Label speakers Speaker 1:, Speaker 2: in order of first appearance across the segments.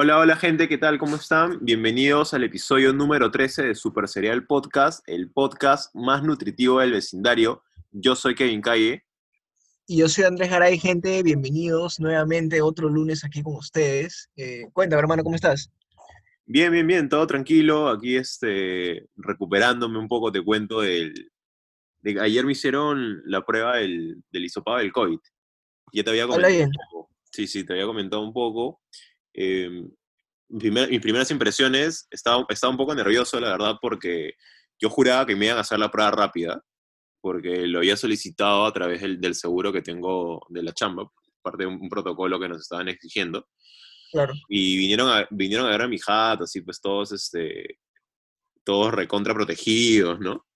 Speaker 1: Hola, hola gente, ¿qué tal? ¿Cómo están? Bienvenidos al episodio número 13 de Super Serial Podcast, el podcast más nutritivo del vecindario. Yo soy Kevin Calle.
Speaker 2: Y yo soy Andrés Garay, gente. Bienvenidos nuevamente otro lunes aquí con ustedes. Eh, cuéntame, hermano, ¿cómo estás?
Speaker 1: Bien, bien, bien, todo tranquilo. Aquí este, recuperándome un poco, te cuento, del, de, ayer me hicieron la prueba del, del hisopado del COVID. Ya te había comentado
Speaker 2: bien.
Speaker 1: un poco. Sí, sí, te había comentado un poco. Eh, primer- mis primeras impresiones, estaba, estaba un poco nervioso, la verdad, porque yo juraba que me iban a hacer la prueba rápida, porque lo había solicitado a través del, del seguro que tengo de la chamba, parte de un, un protocolo que nos estaban exigiendo.
Speaker 2: Claro.
Speaker 1: Y vinieron a, vinieron a ver a mi jato, así pues todos, este, todos recontra protegidos, ¿no?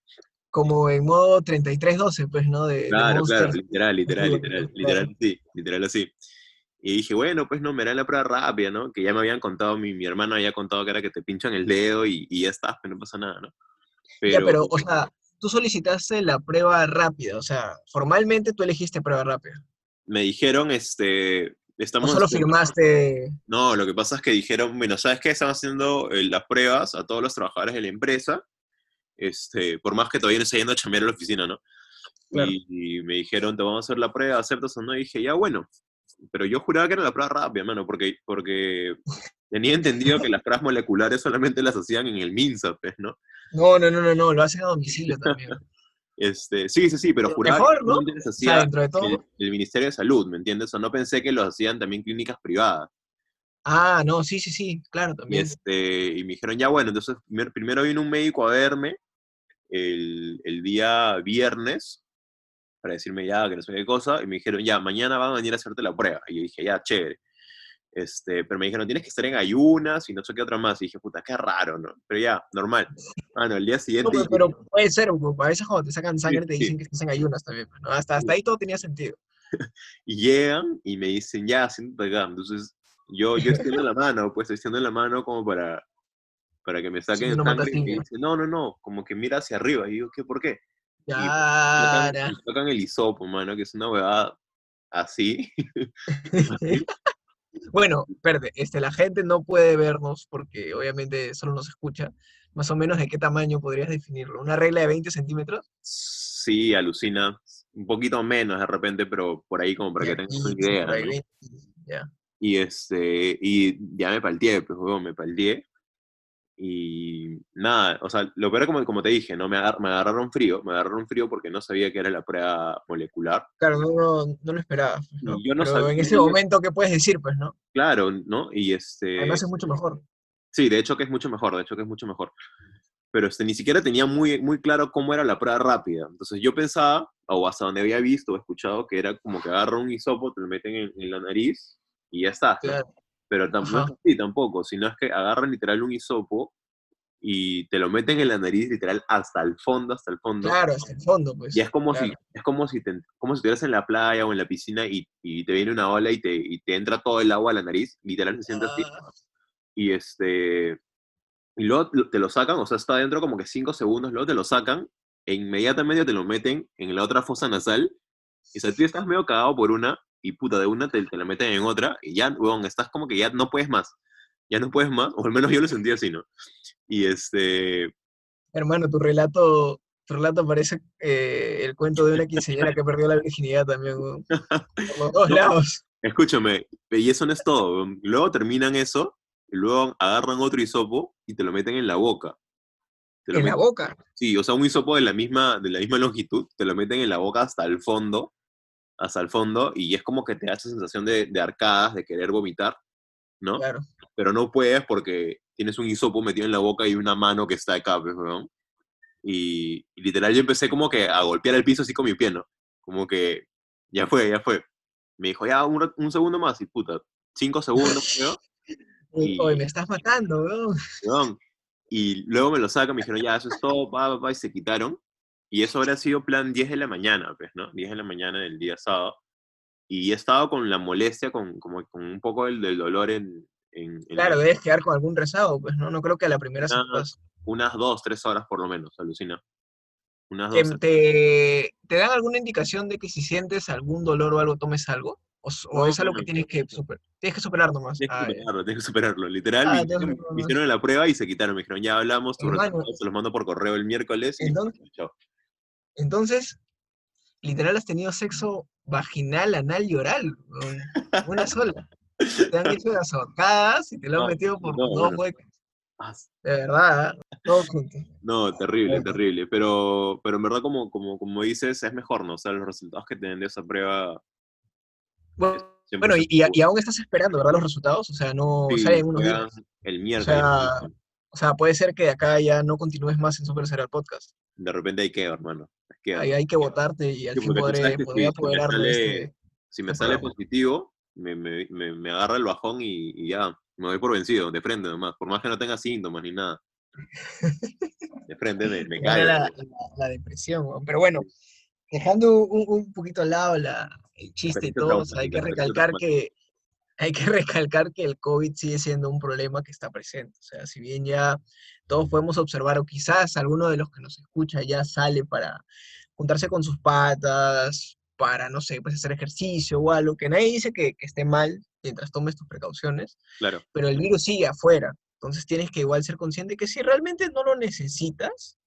Speaker 2: Como en modo 3312, pues, ¿no? De, de
Speaker 1: Claro,
Speaker 2: Monster.
Speaker 1: claro, literal, literal, literal,
Speaker 2: claro.
Speaker 1: literal, sí, literal así. Y dije, bueno, pues no, me harán la prueba rápida, ¿no? Que ya me habían contado, mi, mi hermano había contado que era que te pinchan el dedo y, y ya está, pues no pasa nada, ¿no?
Speaker 2: Ya, pero, o sea, tú solicitaste la prueba rápida, o sea, formalmente tú elegiste prueba rápida.
Speaker 1: me dijeron, este,
Speaker 2: O
Speaker 1: estamos...
Speaker 2: solo
Speaker 1: haciendo-
Speaker 2: firmaste.
Speaker 1: No, lo que pasa es que dijeron, bueno, ¿sabes qué? Están haciendo eh, las pruebas a todos los trabajadores de la empresa, este, por más que todavía no esté yendo a chambear a la oficina, ¿no?
Speaker 2: Claro.
Speaker 1: Y, y me dijeron, te vamos a hacer la prueba, ¿aceptas o no? Y dije, ya, bueno. Pero yo juraba que era la prueba rápida, mano, porque, porque tenía entendido que las pruebas moleculares solamente las hacían en el MINSA, pues, ¿no?
Speaker 2: No, no, no, no, no, lo hacen a domicilio también.
Speaker 1: Este, sí, sí, sí, pero juraba
Speaker 2: mejor,
Speaker 1: que
Speaker 2: ¿no? O sea, de todo.
Speaker 1: el, el Ministerio de Salud, ¿me entiendes? O no pensé que los hacían también clínicas privadas.
Speaker 2: Ah, no, sí, sí, sí, claro,
Speaker 1: Y,
Speaker 2: también.
Speaker 1: este, y me dijeron, ya bueno, entonces primer- primero vino un médico a verme el, el día viernes para decirme ya que no sé qué cosa, y me dijeron, ya, mañana van a venir a hacerte la prueba. Y yo dije, ya, chévere. Este, pero me dijeron, tienes que estar en ayunas y no sé qué otra más. Y dije, puta, qué raro, ¿no? Pero ya, normal. Bueno, el día
Speaker 2: No,
Speaker 1: siguiente...
Speaker 2: pero, pero puede ser, a veces cuando te sacan sangre te
Speaker 1: sí.
Speaker 2: dicen que estás en ayunas también. ¿no? Hasta, hasta ahí todo tenía sentido.
Speaker 1: Y llegan y me dicen, ya, siéntate acá. Entonces, yo, yo extiendo la mano, pues extiendo la mano como para, para que me saquen
Speaker 2: una
Speaker 1: sangre. Y me dicen, no, no, no, como que mira hacia arriba. Y digo, ¿qué? ¿Por qué?
Speaker 2: Ya,
Speaker 1: tocan, el hisopo, mano, que es una huevada así.
Speaker 2: Bueno, espérate, este, la gente no puede vernos porque obviamente solo nos escucha. Más o menos de qué tamaño podrías definirlo. ¿Una regla de 20 centímetros?
Speaker 1: Sí, alucina. Un poquito menos de repente, pero por ahí como para que tengas una
Speaker 2: 15,
Speaker 1: idea,
Speaker 2: por ahí,
Speaker 1: ¿no?
Speaker 2: 20, ya.
Speaker 1: Y este, y ya me palteé, pues, huevón, me palteé. Y nada, o sea, lo peor como, como te dije, ¿no? Me, agar- me agarraron frío, me agarraron frío porque no sabía que era la prueba molecular.
Speaker 2: Claro, no, no, no lo esperaba. pues, ¿no?
Speaker 1: Yo no
Speaker 2: Pero en
Speaker 1: sabía-
Speaker 2: ese momento, ¿qué puedes decir, pues, no?
Speaker 1: Claro, ¿no? Y este...
Speaker 2: Además es mucho mejor.
Speaker 1: Sí, de hecho que es mucho mejor, de hecho que es mucho mejor. Pero este, ni siquiera tenía muy, muy claro cómo era la prueba rápida. Entonces yo pensaba, o hasta donde había visto o escuchado, que era como que agarran un hisopo, te lo meten en, en la nariz y ya está.
Speaker 2: Claro.
Speaker 1: Pero tampoco así tampoco, sino es que agarran literal un hisopo y te lo meten en la nariz literal hasta el fondo, hasta el fondo.
Speaker 2: Claro, hasta el fondo, pues.
Speaker 1: Y es como si,
Speaker 2: claro.
Speaker 1: es como si, te, como si estuvieras en la playa o en la piscina y, y te viene una ola y te, y te entra todo el agua a la nariz, literal se siente así
Speaker 2: Ah,
Speaker 1: y este y luego te lo sacan, o sea, está dentro como que 5 segundos, luego te lo sacan e inmediatamente te lo meten en la otra fosa nasal y o sea, tú estás medio cagado por una y puta, de una te, te la meten en otra y ya, weón, estás como que ya no puedes más, ya no puedes más, o al menos yo lo sentí así, ¿no? Y este,
Speaker 2: hermano, tu relato, tu relato parece eh, el cuento de una quinceañera que perdió la virginidad también, weón. Por los dos
Speaker 1: No.
Speaker 2: lados.
Speaker 1: escúchame, y eso no es todo, weón. luego terminan eso y luego agarran otro hisopo y te lo meten en la boca. Te lo
Speaker 2: En la
Speaker 1: meten-
Speaker 2: boca.
Speaker 1: Sí, o sea, un hisopo de la misma, de la misma longitud, te lo meten en la boca hasta el fondo, hasta el fondo, y es como que te da esa sensación de, de arcadas, de querer vomitar, ¿no?
Speaker 2: Claro.
Speaker 1: Pero no puedes porque tienes un hisopo metido en la boca y una mano que está acá, pues, weón. Y, y literal yo empecé como que a golpear el piso así con mi pie, ¿no? Como que ya fue, ya fue. Me dijo, ya, un, un segundo más, y puta, cinco segundos, creo. Y-
Speaker 2: Oye, me estás matando, weón.
Speaker 1: Y luego me lo sacan, me dijeron, ya, eso es todo, pa, pa, pa, y se quitaron. Y eso habría sido plan 10 de la mañana, pues, ¿no? 10 de la mañana del día sábado. Y he estado con la molestia, con, como, con un poco del, del dolor en... en- en
Speaker 2: Claro,
Speaker 1: la-
Speaker 2: debes quedar con algún rezago, pues, ¿no? No creo que a la primera se te pase.
Speaker 1: unas dos, tres horas por lo menos, alucina. Unas
Speaker 2: ¿Te,
Speaker 1: dos.
Speaker 2: te, te dan alguna indicación de que si sientes algún dolor o algo, tomes algo? ¿O, o
Speaker 1: No,
Speaker 2: es algo
Speaker 1: no,
Speaker 2: que tienes que super- Tienes que superar nomás.
Speaker 1: Tienes que
Speaker 2: Ah,
Speaker 1: superarlo, tienes que superarlo. Literal,
Speaker 2: Ah,
Speaker 1: me, me hicieron la prueba y se quitaron. Me dijeron, ya hablamos, tus
Speaker 2: Hermano.
Speaker 1: resultados se los mando por correo el miércoles. Y
Speaker 2: Entonces-
Speaker 1: chao.
Speaker 2: Entonces, literal has tenido sexo vaginal, anal y oral. Una sola. Te han hecho las ahorcadas y te lo han
Speaker 1: No,
Speaker 2: metido por
Speaker 1: no,
Speaker 2: dos huecos.
Speaker 1: Ah,
Speaker 2: De verdad, ¿eh? todo junto.
Speaker 1: No, terrible, terrible. Pero, pero en verdad, como, como, como dices, es mejor, ¿no? O sea, los resultados que tienen de esa prueba.
Speaker 2: Bueno, y, y- y
Speaker 1: seguros.
Speaker 2: aún estás esperando, ¿verdad? Los resultados. O sea, no
Speaker 1: Sí,
Speaker 2: salen en unos días.
Speaker 1: El miércoles.
Speaker 2: O sea, puede ser que de acá ya no continúes más en Super Serial Podcast.
Speaker 1: De repente hay que, hermano. Hay que,
Speaker 2: Ahí hay que votarte y al
Speaker 1: Sí,
Speaker 2: fin
Speaker 1: porque tú
Speaker 2: podré, podré
Speaker 1: si- me sale-
Speaker 2: este.
Speaker 1: si me sale positivo, me, me, me, me agarra el bajón y, y ya, me doy por vencido, de frente nomás. Por más que no tenga síntomas ni nada. De frente me, caigo.
Speaker 2: la, la- la depresión. Pero bueno, dejando un, un poquito al lado la, el chiste y todo, o sea, hay que recalcar que hay que recalcar que el COVID sigue siendo un problema que está presente. O sea, si bien ya todos podemos observar, o quizás alguno de los que nos escucha ya sale para juntarse con sus patas, para, no sé, pues hacer ejercicio o algo, que nadie dice que, que esté mal mientras tomes tus precauciones,
Speaker 1: Claro,
Speaker 2: pero el virus sigue afuera. Entonces tienes que igual ser consciente que si realmente no lo necesitas,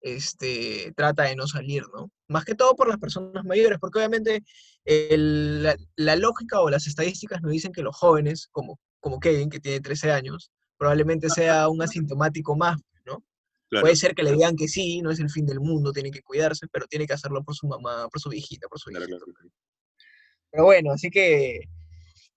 Speaker 2: este, trata de no salir, ¿no? Más que todo por las personas mayores, porque obviamente el- la, la lógica o las estadísticas nos dicen que los jóvenes, como, como Kevin, que tiene 13 años, probablemente sea un asintomático más, ¿no?
Speaker 1: claro.
Speaker 2: Puede ser que le digan que sí, no es el fin del mundo, tiene que cuidarse, pero tiene que hacerlo por su mamá, por su viejita, por su
Speaker 1: claro,
Speaker 2: hijito.
Speaker 1: claro.
Speaker 2: Pero bueno, así que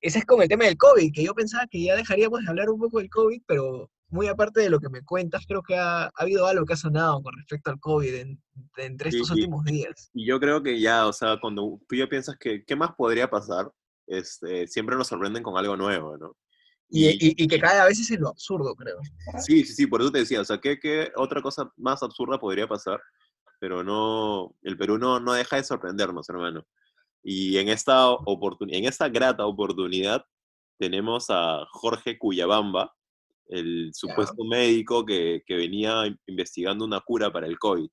Speaker 2: ese es como el tema del COVID, que yo pensaba que ya dejaríamos de hablar un poco del COVID, pero muy aparte de lo que me cuentas, creo que ha, ha habido algo que ha sonado con respecto al COVID en- entre estos últimos días.
Speaker 1: Y yo creo que ya, o sea, cuando tú ya piensas que, ¿qué más podría pasar? Este, siempre nos sorprenden con algo nuevo, ¿no?
Speaker 2: Y, y- y que cada vez es en lo absurdo, creo.
Speaker 1: Sí, sí, sí, por eso te decía, o sea, ¿qué, qué otra cosa más absurda podría pasar? Pero no, el Perú no, no deja de sorprendernos, hermano. Y en esta, oportun- en esta grata oportunidad tenemos a Jorge Cuyabamba, el supuesto médico que, que venía in- investigando una cura para el COVID.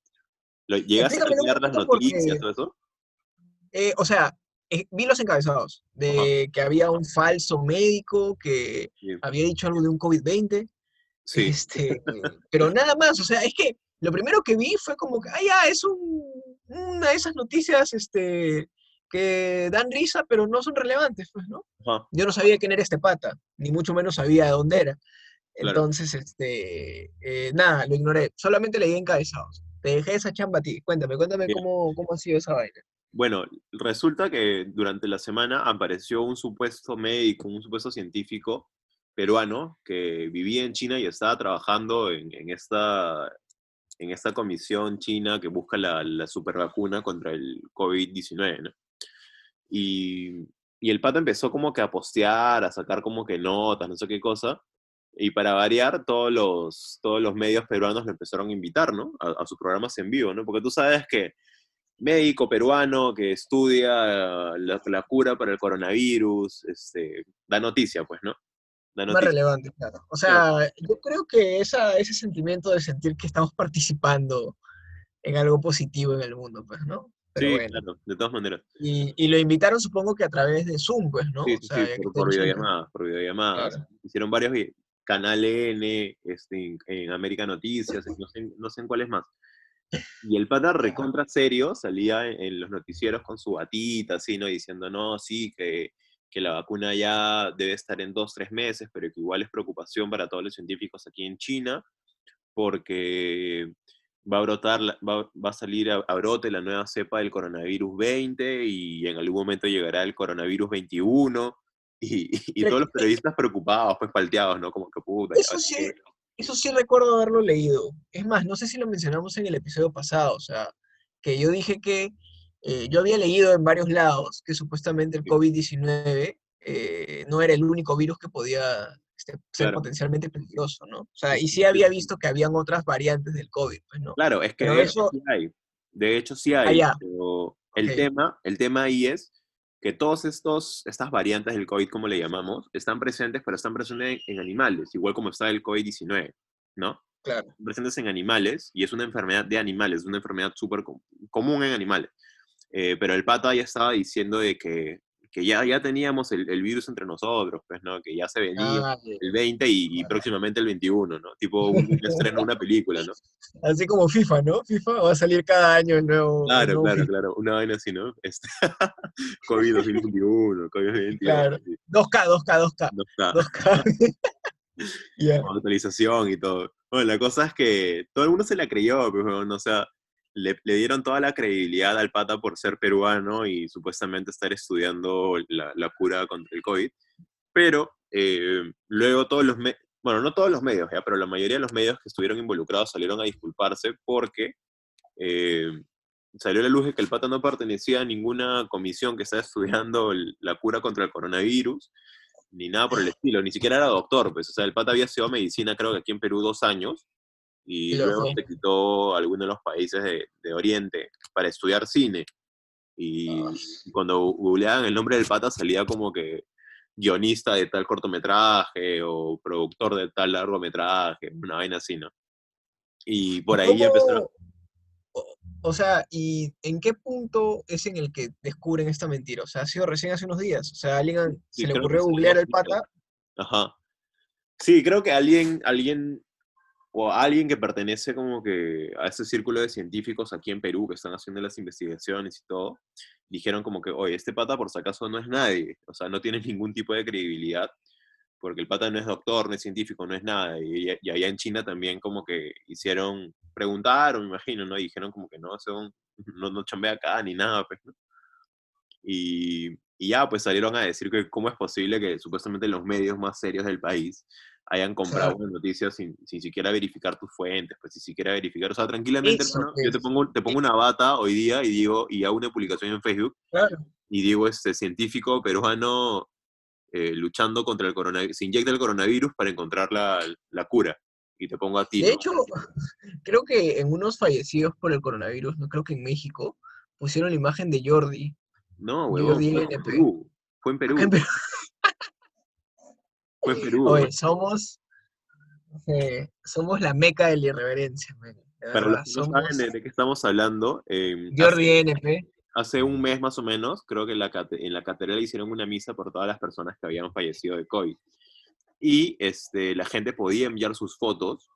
Speaker 1: ¿Lo- ¿Llegaste a leer las
Speaker 2: porque-
Speaker 1: noticias, todo eso?
Speaker 2: Eh, o sea, eh, vi los encabezados de que había un falso médico que
Speaker 1: Sí.
Speaker 2: había dicho algo de un COVID-20.
Speaker 1: Sí,
Speaker 2: Este, pero nada más, o sea, es que lo primero que vi fue como que, ah, ya, es un, una de esas noticias este, que dan risa, pero no son relevantes, pues, ¿no?
Speaker 1: ajá,
Speaker 2: Yo no sabía quién era este pata, ni mucho menos sabía de dónde era.
Speaker 1: Claro.
Speaker 2: Entonces, este, eh, nada, lo ignoré. Solamente leí encabezados. Te dejé esa chamba a ti. Cuéntame, cuéntame
Speaker 1: Bien.
Speaker 2: cómo, cómo ha sido esa vaina.
Speaker 1: Bueno, resulta que durante la semana apareció un supuesto médico, un supuesto científico peruano que vivía en China y estaba trabajando en, en esta, en esta comisión china que busca la, la supervacuna contra el COVID-19, ¿no? Y, y el pata empezó como que a postear, a sacar como que notas, no sé qué cosa. Y para variar, todos los, todos los medios peruanos lo empezaron a invitar, ¿no? A, a sus programas en vivo, ¿no? Porque tú sabes que médico peruano que estudia la, la cura para el coronavirus, este, da noticia, pues, ¿no? Da
Speaker 2: Más
Speaker 1: noticia.
Speaker 2: relevante, claro. O sea, yo creo que esa, ese sentimiento de sentir que estamos participando en algo positivo en el mundo, pues, ¿no? Pero
Speaker 1: Sí,
Speaker 2: bueno.
Speaker 1: claro, de todas maneras.
Speaker 2: Y, y lo invitaron, supongo que a través de Zoom, pues, ¿no?
Speaker 1: Sí,
Speaker 2: O
Speaker 1: sí,
Speaker 2: sea,
Speaker 1: por, por videollamadas, por videollamadas.
Speaker 2: Claro.
Speaker 1: Hicieron varios, Canal N, este, en, en América Noticias, no sé, no sé en cuáles más. Y el pata recontra serio salía en, los noticieros con su batita, así, ¿no? Diciendo, no, sí, que, que la vacuna ya debe estar en dos, tres meses, pero que igual es preocupación para todos los científicos aquí en China, porque va a brotar, va, va a salir a, a brote la nueva cepa del coronavirus 20 y en algún momento llegará el coronavirus 21 y, y- todos los periodistas preocupados, pues palteados, ¿no? Como que puta.
Speaker 2: Eso sí,
Speaker 1: que-
Speaker 2: eso sí recuerdo haberlo leído. Es más, no sé si lo mencionamos en el episodio pasado, o sea, que yo dije que eh, yo había leído en varios lados que supuestamente el
Speaker 1: Sí.
Speaker 2: COVID-19 eh, no era el único virus que podía este, ser
Speaker 1: Claro.
Speaker 2: potencialmente peligroso, ¿no? O sea, y
Speaker 1: sí,
Speaker 2: había visto que habían otras variantes del COVID, pues, ¿no?
Speaker 1: Claro, es que
Speaker 2: Pero
Speaker 1: de hecho
Speaker 2: eso-
Speaker 1: sí hay. De hecho sí hay. pero el,
Speaker 2: Ok.
Speaker 1: tema, el tema ahí es que todas estas variantes del COVID, como le llamamos, están presentes, pero están presentes en, en animales, igual como está el COVID-19, ¿no?
Speaker 2: Claro.
Speaker 1: Están presentes en animales y es una enfermedad de animales, es una enfermedad súper com- común en animales. Eh, pero el pata ya estaba diciendo de que, que ya, ya teníamos el, el virus entre nosotros, pues, ¿no? Que ya se venía
Speaker 2: Ah,
Speaker 1: el 20 y, y próximamente el 21, ¿no? Tipo un, un estreno de una película, ¿no?
Speaker 2: Así como FIFA, ¿no? FIFA va a salir cada año el nuevo. el
Speaker 1: Claro,
Speaker 2: nuevo
Speaker 1: claro,
Speaker 2: FIFA.
Speaker 1: claro. Una vaina así, ¿no? Este, COVID 2021, COVID 2021.
Speaker 2: Claro.
Speaker 1: así,
Speaker 2: 2K, 2K, 2K.
Speaker 1: no está.
Speaker 2: 2K. Ya.
Speaker 1: con actualización y todo. Bueno, la cosa es que todo el mundo se la creyó, pues, weón, o sea, le, le dieron toda la credibilidad al pata por ser peruano y supuestamente estar estudiando la, la cura contra el COVID, pero eh, luego todos los, bueno, no todos los medios, ya, pero la mayoría de los medios que estuvieron involucrados salieron a disculparse porque eh, salió a la luz de que el pata no pertenecía a ninguna comisión que estaba estudiando el- la cura contra el coronavirus, ni nada por el estilo, ni siquiera era doctor, pues, o sea, el pata había estudiado medicina creo que aquí en Perú dos años, y
Speaker 2: lo
Speaker 1: luego
Speaker 2: dejó.
Speaker 1: se quitó a alguno de los países de, de Oriente para estudiar cine. Y cuando googleaban el nombre del pata salía como que guionista de tal cortometraje o productor de tal largometraje, una vaina así, ¿no? Y por ahí ya empezaron...
Speaker 2: ¿Cómo- O, o sea, ¿y en qué punto es en el que descubren esta mentira? O sea, ha sido recién hace unos días. O sea, alguien
Speaker 1: Sí,
Speaker 2: se le ocurrió googlear
Speaker 1: días.
Speaker 2: pata.
Speaker 1: Ajá. Sí, creo que alguien, alguien, o alguien que pertenece como que a ese círculo de científicos aquí en Perú que están haciendo las investigaciones y todo, dijeron como que, oye, este pata por si acaso no es nadie, o sea, no tiene ningún tipo de credibilidad, porque el pata no es doctor, no es científico, no es nada, y, y allá en China también como que hicieron, preguntaron, me imagino, ¿no? Y dijeron como que no, son, no, no chambea acá ni nada, pues, ¿no? Y, y ya, pues salieron a decir que cómo es posible que supuestamente los medios más serios del país hayan comprado
Speaker 2: Claro.
Speaker 1: una noticia sin, sin siquiera verificar tus fuentes, pues sin siquiera verificar, o sea, tranquilamente,
Speaker 2: Eso,
Speaker 1: yo te pongo, te pongo una bata hoy día y digo, y hago una publicación en Facebook
Speaker 2: Claro.
Speaker 1: y digo, este científico peruano eh, luchando contra el coronavirus, se inyecta el coronavirus para encontrar la, la cura. Y te pongo a ti.
Speaker 2: De
Speaker 1: ¿no?
Speaker 2: hecho, creo que en unos fallecidos por el coronavirus, no creo que en México, pusieron la imagen de Jordi.
Speaker 1: no, huevón,
Speaker 2: di
Speaker 1: fue en. Perú. Fue en Perú. Fue Perú.
Speaker 2: Oye, somos, eh, somos la meca de la irreverencia. man, de
Speaker 1: Para los que no
Speaker 2: somos
Speaker 1: saben de, de qué estamos hablando, eh, hace,
Speaker 2: NP.
Speaker 1: hace un mes más o menos, creo que en la, en la catedral hicieron una misa por todas las personas que habían fallecido de COVID. Y este, la gente podía enviar sus fotos,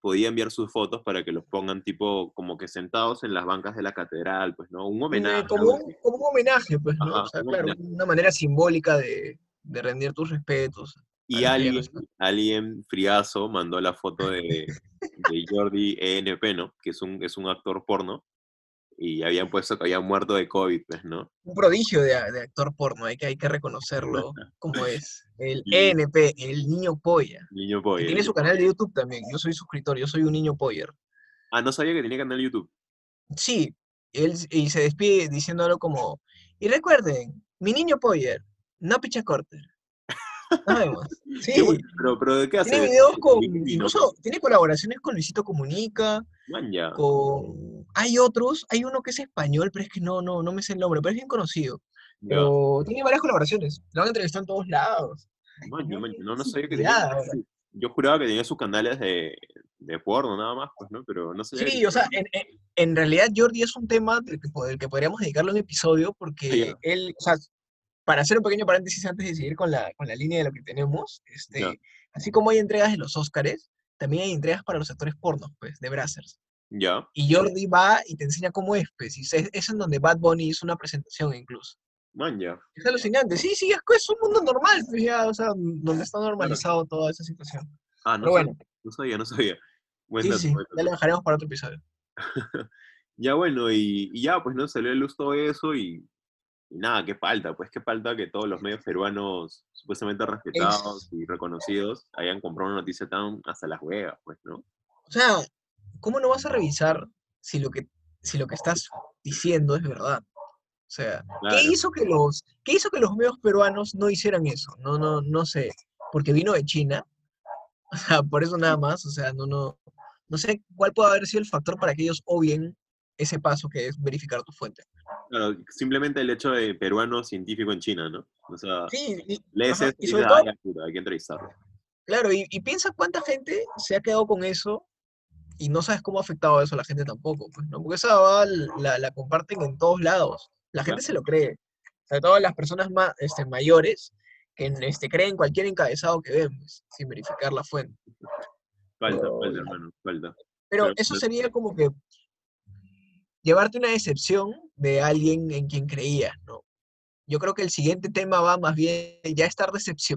Speaker 1: podía enviar sus fotos para que los pongan tipo como que sentados en las bancas de la catedral, pues, ¿no? Un homenaje.
Speaker 2: Eh, como,
Speaker 1: algo
Speaker 2: un, como un homenaje, pues, ¿no?
Speaker 1: Ajá,
Speaker 2: o sea,
Speaker 1: un
Speaker 2: claro,
Speaker 1: homenaje.
Speaker 2: una manera simbólica de, de rendir tus respetos.
Speaker 1: Y alguien, alguien friazo mandó la foto de, de Jordi ENP, ¿no? Que es un, es un actor porno. Y habían puesto que había muerto de COVID, pues, ¿no?
Speaker 2: Un prodigio de, de actor porno, hay que, hay que reconocerlo como es. El
Speaker 1: Y-
Speaker 2: ENP, el niño polla.
Speaker 1: Niño
Speaker 2: Que
Speaker 1: Poyer.
Speaker 2: tiene su canal de YouTube también. Yo soy suscriptor, yo soy un niño poller.
Speaker 1: Ah, no sabía que tenía canal de YouTube.
Speaker 2: Sí, él y se despide diciendo algo como, y recuerden, mi niño poller, no picha corter. Sí,
Speaker 1: Qué bueno, pero, pero ¿de qué hace?
Speaker 2: tiene videos con, incluso tiene colaboraciones con Luisito Comunica, con... Hay otros, hay uno que es español, pero es que no, no, no me sé el nombre, pero es bien conocido.
Speaker 1: ya.
Speaker 2: Pero tiene varias colaboraciones, lo han entrevistado en todos lados.
Speaker 1: No, no sabía que tenía. Yo juraba que tenía sus canales de, de porno nada más, pues, ¿no? Pero no sabía
Speaker 2: Sí,
Speaker 1: que-
Speaker 2: o sea, en, realidad Jordi es un tema del que, po- del que podríamos dedicarle un episodio porque él, o sea, para hacer un pequeño paréntesis antes de seguir con la, con la línea de lo que tenemos, este, así como hay entregas de los Óscares, también hay entregas para los actores pornos, pues, de Brazzers.
Speaker 1: Ya.
Speaker 2: Y Jordi va y te enseña cómo es, pues, y es, es en donde Bad Bunny hizo una presentación incluso.
Speaker 1: Man, ya.
Speaker 2: Es alucinante, sí, sí, es, es un mundo normal, pues ya, o sea, donde está normalizado toda esa situación.
Speaker 1: Ah, no
Speaker 2: Pero
Speaker 1: sabía,
Speaker 2: bueno,
Speaker 1: no sabía, no sabía. Buen
Speaker 2: sí,
Speaker 1: dato,
Speaker 2: sí,
Speaker 1: buen
Speaker 2: ya lo dejaremos para otro episodio.
Speaker 1: Ya bueno, y, y ya, pues no salió a luz todo eso y, y nada, qué falta, pues qué falta que todos los medios peruanos supuestamente respetados y reconocidos hayan comprado una noticia tan hasta las huevas, pues, ¿no?
Speaker 2: O sea, ¿cómo no vas a revisar si lo que, si lo que estás diciendo es verdad? O sea,
Speaker 1: Claro.
Speaker 2: ¿qué hizo que los, qué hizo que los medios peruanos no hicieran eso? No, no, no sé, porque vino de China. O sea, por eso nada más, o sea, no, no, no sé cuál puede haber sido el factor para que ellos obvien ese paso que es verificar tu fuente.
Speaker 1: Claro, simplemente el hecho de peruano científico en China, ¿no? O sea,
Speaker 2: Sí, y,
Speaker 1: lees
Speaker 2: ajá, y sobre todo,
Speaker 1: "Ah, ya, puta, hay que entrevistarlo.
Speaker 2: claro, y, y piensa cuánta gente se ha quedado con eso y no sabes cómo ha afectado eso a la gente tampoco, pues, ¿no? Porque esa va, la, la comparten en todos lados. La gente
Speaker 1: Claro.
Speaker 2: se lo cree. Sobre todo las personas más, este, mayores que este, creen cualquier encabezado que ven, pues, sin verificar la fuente.
Speaker 1: Falta, falta, hermano, falta.
Speaker 2: Pero eso sería como que llevarte una decepción de alguien en quien creías, ¿no? Yo creo que el siguiente tema va más bien ya estar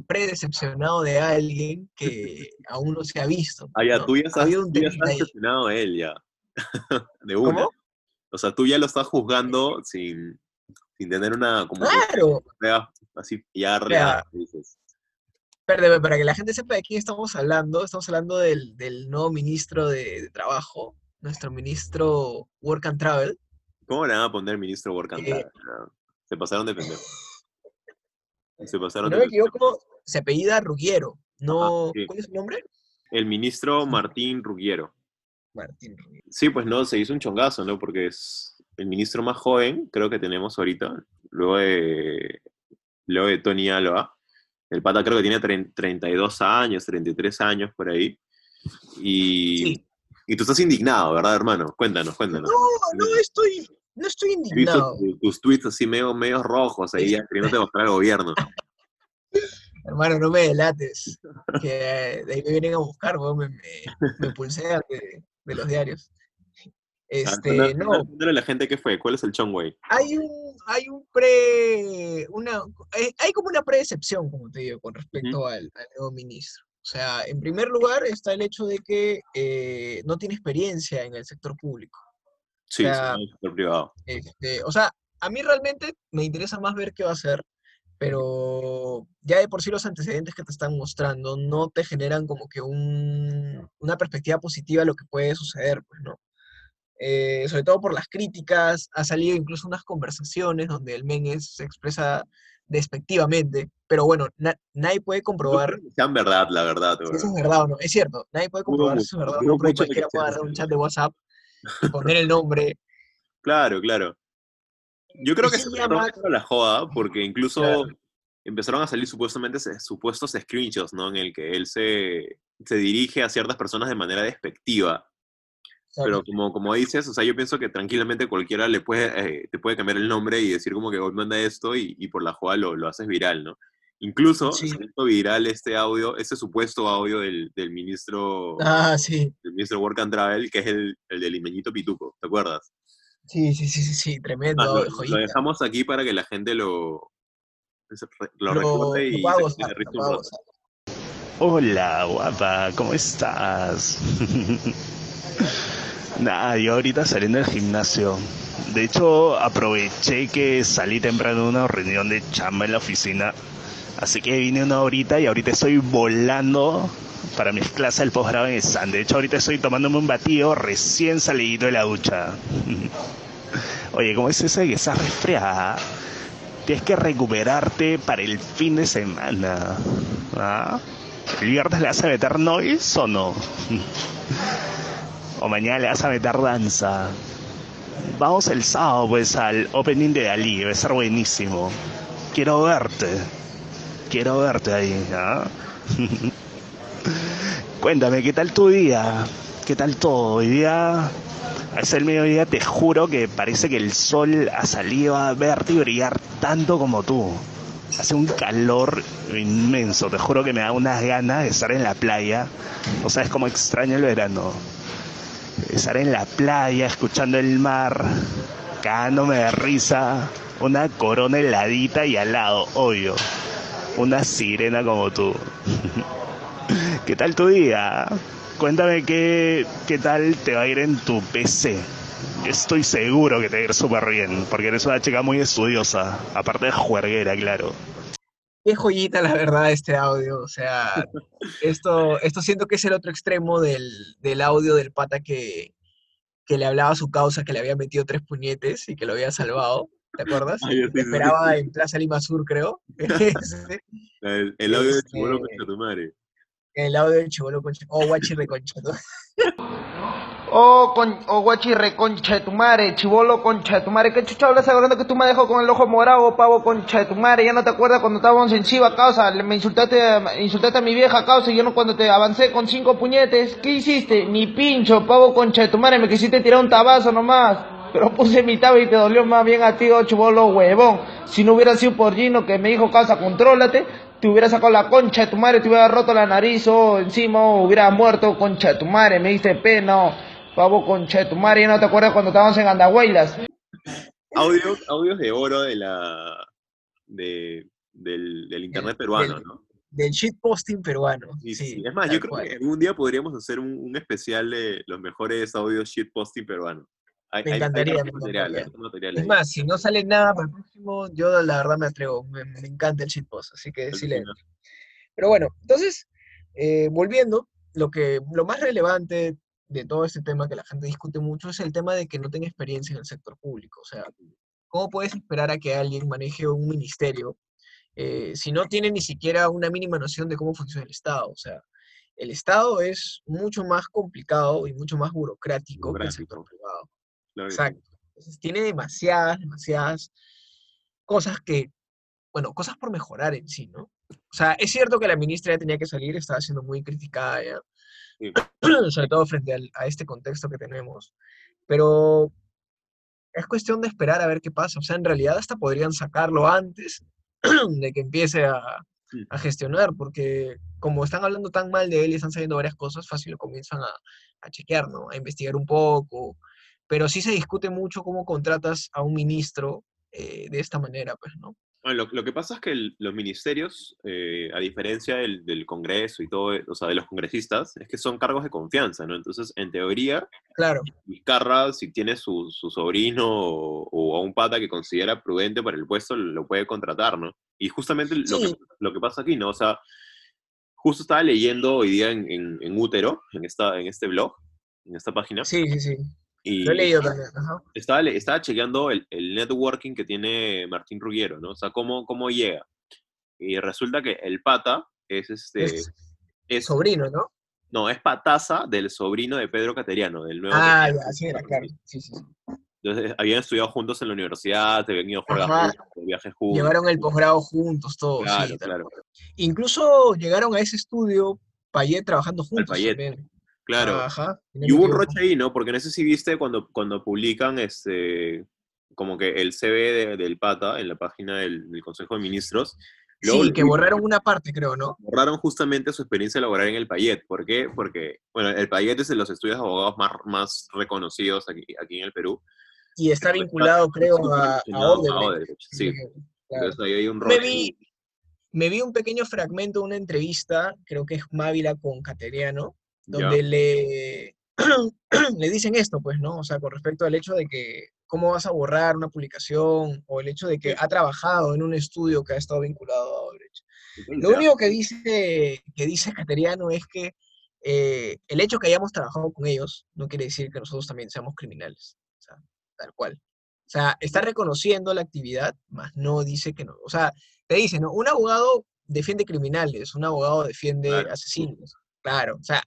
Speaker 2: pre-decepcionado de alguien que aún no se ha visto.
Speaker 1: Ah, ya, tú ya estás, decepcionado de él, ya. de una. ¿Cómo? O sea, tú ya lo estás juzgando sin, sin tener una... Como
Speaker 2: claro.
Speaker 1: así, ya real, dices.
Speaker 2: Para que la gente sepa de quién estamos hablando, estamos hablando del, del nuevo ministro de, Trabajo, nuestro ministro Work and Travel.
Speaker 1: ¿Cómo le van a poner ministro Work and eh? Se pasaron de pendejo.
Speaker 2: Se pasaron si no me equivoco, se apellida Ruggiero. No, ¿Cuál es su nombre?
Speaker 1: El ministro Martín Ruggiero.
Speaker 2: Martín Ruggiero.
Speaker 1: Sí, pues no, se hizo un chongazo, ¿no? Porque es el ministro más joven, creo que tenemos ahorita, luego de, luego de Tony Alba. El pata creo que tiene 32 años, 33 años por ahí. Y, y tú estás indignado, ¿verdad, hermano? Cuéntanos, cuéntanos.
Speaker 2: No, no estoy, no estoy indignado.
Speaker 1: tus tweets así medio, medio rojos ahí, te mostrar el gobierno.
Speaker 2: Hermano, no me delates. Que de ahí me vienen a buscar, me, me, me pulsean de, de, los diarios. Este, no.
Speaker 1: a la gente qué fue, ¿cuál es el Chongway?
Speaker 2: Hay un, hay un pre, una, hay como una predecepción, como te digo, con respecto al, nuevo ministro. O sea, en primer lugar está el hecho de que eh, no tiene experiencia en el sector público.
Speaker 1: Sí, en el sector privado.
Speaker 2: Este, o sea, a mí realmente me interesa más ver qué va a hacer, pero ya de por sí los antecedentes que te están mostrando no te generan como que un, una perspectiva positiva de lo que puede suceder, pues, ¿no? Eh, sobre todo por las críticas, ha salido incluso unas conversaciones donde el men se expresa despectivamente, pero bueno, nadie puede comprobar...
Speaker 1: No sean verdad, la verdad.
Speaker 2: Si eso es verdad o no, es cierto, nadie puede comprobar si eso es verdad o no, cualquiera puede agarrar un chat de WhatsApp poner el nombre.
Speaker 1: Claro, claro. Yo creo que se llama... la joda, porque incluso empezaron a salir supuestamente supuestos screenshots, ¿no? En el que él se, se dirige a ciertas personas de manera despectiva pero como, como dices, o sea, yo pienso que tranquilamente cualquiera le puede, eh, te puede cambiar el nombre y decir como que hoy manda esto y, y, por la jugada lo, lo, haces viral, ¿no? Incluso sí. viral este audio, este supuesto audio del, del ministro,
Speaker 2: ah, sí.
Speaker 1: del ministro Work and Travel, que es el, el del Imeñito Pituco, ¿te acuerdas?
Speaker 2: Sí, sí, sí, sí, sí tremendo. Ah,
Speaker 1: lo, lo, dejamos aquí para que la gente lo, lo, lo recuerde y se,
Speaker 3: Hola, guapa, ¿cómo estás? Nada, yo ahorita saliendo del gimnasio. De hecho, aproveché que salí temprano de una reunión de chamba en la oficina. Así que vine una horita y ahorita estoy volando para mis clases del posgrado en San. De hecho, ahorita estoy tomándome un batido recién salido de la ducha. Oye, ¿cómo es eso de que estás resfriada? Tienes que recuperarte para el fin de semana. ¿Ah? ¿El viernes le vas a meter noise o no? o mañana le vas a meter danza. Vamos el sábado pues al opening de Ali, va a ser buenísimo. Quiero verte. Quiero verte ahí, ¿ah? Cuéntame, ¿qué tal tu día? ¿Qué tal todo? Hoy día, es el mediodía, te juro que parece que el sol ha salido a verte y brillar tanto como tú. Hace un calor inmenso, te juro que me da unas ganas de estar en la playa. No sabes cómo extraño el verano estar en la playa escuchando el mar, cagándome de risa, una corona heladita y al lado, obvio, una sirena como tú. ¿Qué tal tu día? Cuéntame qué, qué tal te va a ir en tu PC. Estoy seguro que te va a ir súper bien, porque eres una chica muy estudiosa, aparte de juerguera, claro
Speaker 2: qué joyita la verdad este audio. O sea, esto, esto siento que es el otro extremo del, del audio del pata que, que, le hablaba a su causa, que le había metido tres puñetes y que lo había salvado. ¿Te acuerdas? esperaba en Plaza Lima Sur, creo.
Speaker 1: el, el, audio de Chibolo este, Concha tu madre.
Speaker 2: El audio de Chibolo Concha. Oh, guachi reconcha.
Speaker 4: Oh, con, oh, guachi, reconcha de tu madre, chivolo, concha de tu madre. ¿Qué chucha hablas hablando que tú me dejó con el ojo morado, pavo, concha de tu madre? Ya no te acuerdas cuando estábamos en Chiva, causa. Me insultaste, insultaste a mi vieja, causa. Y yo no cuando te avancé con cinco puñetes. ¿Qué hiciste? Ni pincho, pavo, concha de tu madre. Me quisiste tirar un tabazo nomás. Pero puse mitad y te dolió más bien a ti, oh chivolo huevón. Si no hubiera sido por Gino que me dijo, causa, contrólate, te hubiera sacado la concha de tu madre, te hubiera roto la nariz, o encima, o hubiera muerto, concha de tu madre, me diste pena, oh, pavo, concha de tu madre, ¿ya no te acuerdas cuando estábamos en Andahuaylas?
Speaker 1: Audios, audios de oro de la, de, del, del internet peruano,
Speaker 2: del-
Speaker 1: ¿no?
Speaker 2: Del shitposting peruano.
Speaker 1: Sí,
Speaker 2: Sí,
Speaker 1: sí, sí. Es más, yo creo
Speaker 2: cual.
Speaker 1: que algún día podríamos hacer un, un especial de los mejores audios shitposting peruanos. Hay,
Speaker 2: Me
Speaker 1: hay- hay
Speaker 2: encantaría, me
Speaker 1: material
Speaker 2: Es más, si no sale nada para el próximo, yo la verdad me atrevo. Me, me encanta el shitpost, así que sí le
Speaker 1: Alucina.
Speaker 2: entro. Pero bueno, entonces, eh, volviendo, lo, que, lo más relevante de todo este tema que la gente discute mucho es el tema de que no tenga experiencia en el sector público. O sea, ¿cómo puedes esperar a que alguien maneje un ministerio eh, si no tiene ni siquiera una mínima noción de cómo funciona el Estado? O sea, el Estado es mucho más complicado y mucho más burocrático que el sector
Speaker 1: Burocrático.
Speaker 2: privado.
Speaker 1: Claro.
Speaker 2: Exacto. Entonces, tiene demasiadas, demasiadas cosas que, bueno, cosas por mejorar en sí, ¿no? O sea, es cierto que la ministra ya tenía que salir, estaba siendo muy criticada ya,
Speaker 1: Sí.
Speaker 2: sobre todo frente al- a este contexto que tenemos, pero es cuestión de esperar a ver qué pasa. O sea, en realidad hasta podrían sacarlo antes de que empiece a,
Speaker 1: Sí.
Speaker 2: a gestionar, porque como están hablando tan mal de él y están sabiendo varias cosas, fácil lo comienzan a, a chequear, ¿no? A investigar un poco, pero sí se discute mucho cómo contratas a un ministro eh, de esta manera, pues, ¿no?
Speaker 1: Bueno, lo, lo que pasa es que el- los ministerios, eh, a diferencia del, del Congreso y todo, o sea, de los congresistas, es que son cargos de confianza, ¿no? Entonces, en teoría,
Speaker 2: Claro,
Speaker 1: Vizcarra, si tiene su, su sobrino o, o a un pata que considera prudente para el puesto, lo puede contratar, ¿no? Y justamente lo,
Speaker 2: Sí.
Speaker 1: que, lo que pasa aquí, ¿no? O sea, justo estaba leyendo hoy día en, en, en Útero, en, esta, en este blog, en esta página,
Speaker 2: sí, sí, sí.
Speaker 1: Y
Speaker 2: Lo he leído también. ajá.
Speaker 1: estaba, estaba chequeando el, el networking que tiene Martín Ruggiero, ¿no? O sea, cómo, cómo llega. Y resulta que el pata es este...
Speaker 2: Es
Speaker 1: es-
Speaker 2: sobrino, ¿no?
Speaker 1: no, es pataza del sobrino de Pedro Cateriano, del nuevo
Speaker 2: Ah, ya, sí, era claro. Sí, sí. sí.
Speaker 1: Entonces, habían estudiado juntos en la universidad, se habían ido a jugar viajes juntos.
Speaker 2: Llevaron el posgrado juntos, todos.
Speaker 1: Claro,
Speaker 2: sí,
Speaker 1: claro.
Speaker 2: Incluso llegaron a ese estudio Payet trabajando juntos
Speaker 1: Payet,
Speaker 2: también.
Speaker 1: Claro.
Speaker 2: Ajá.
Speaker 1: y
Speaker 2: me
Speaker 1: hubo un roche ahí, ¿no? Porque no sé si viste cuando, cuando publican este, como que el CV de- del pata en la página del, del Consejo de Ministros. luego
Speaker 2: Sí, que borraron una parte, creo, ¿no?
Speaker 1: borraron justamente su experiencia laboral en el Payet. ¿Por qué? Porque, bueno, el Payet es de los estudios de abogados más, más reconocidos aquí, aquí en el Perú.
Speaker 2: Y está
Speaker 1: Pero
Speaker 2: vinculado, creo, a, a Odebrecht.
Speaker 1: Sí,
Speaker 2: Claro.
Speaker 1: entonces ahí hay un
Speaker 2: Me
Speaker 1: roche.
Speaker 2: vi, me vi un pequeño fragmento de una entrevista, creo que es Mávila con Cateriano, donde le, le dicen esto, pues, ¿no? O sea, con respecto al hecho de que cómo vas a borrar una publicación o el hecho de que ha trabajado en un estudio que ha estado vinculado a Odebrecht. Lo único que dice, que dice Cateriano es que eh, el hecho que hayamos trabajado con ellos no quiere decir que nosotros también seamos criminales. O sea, tal cual. O sea, está reconociendo la actividad, más no dice que no. O sea, te dice, ¿no? Un abogado defiende criminales, un abogado defiende
Speaker 1: Claro.
Speaker 2: asesinos. Claro, o sea,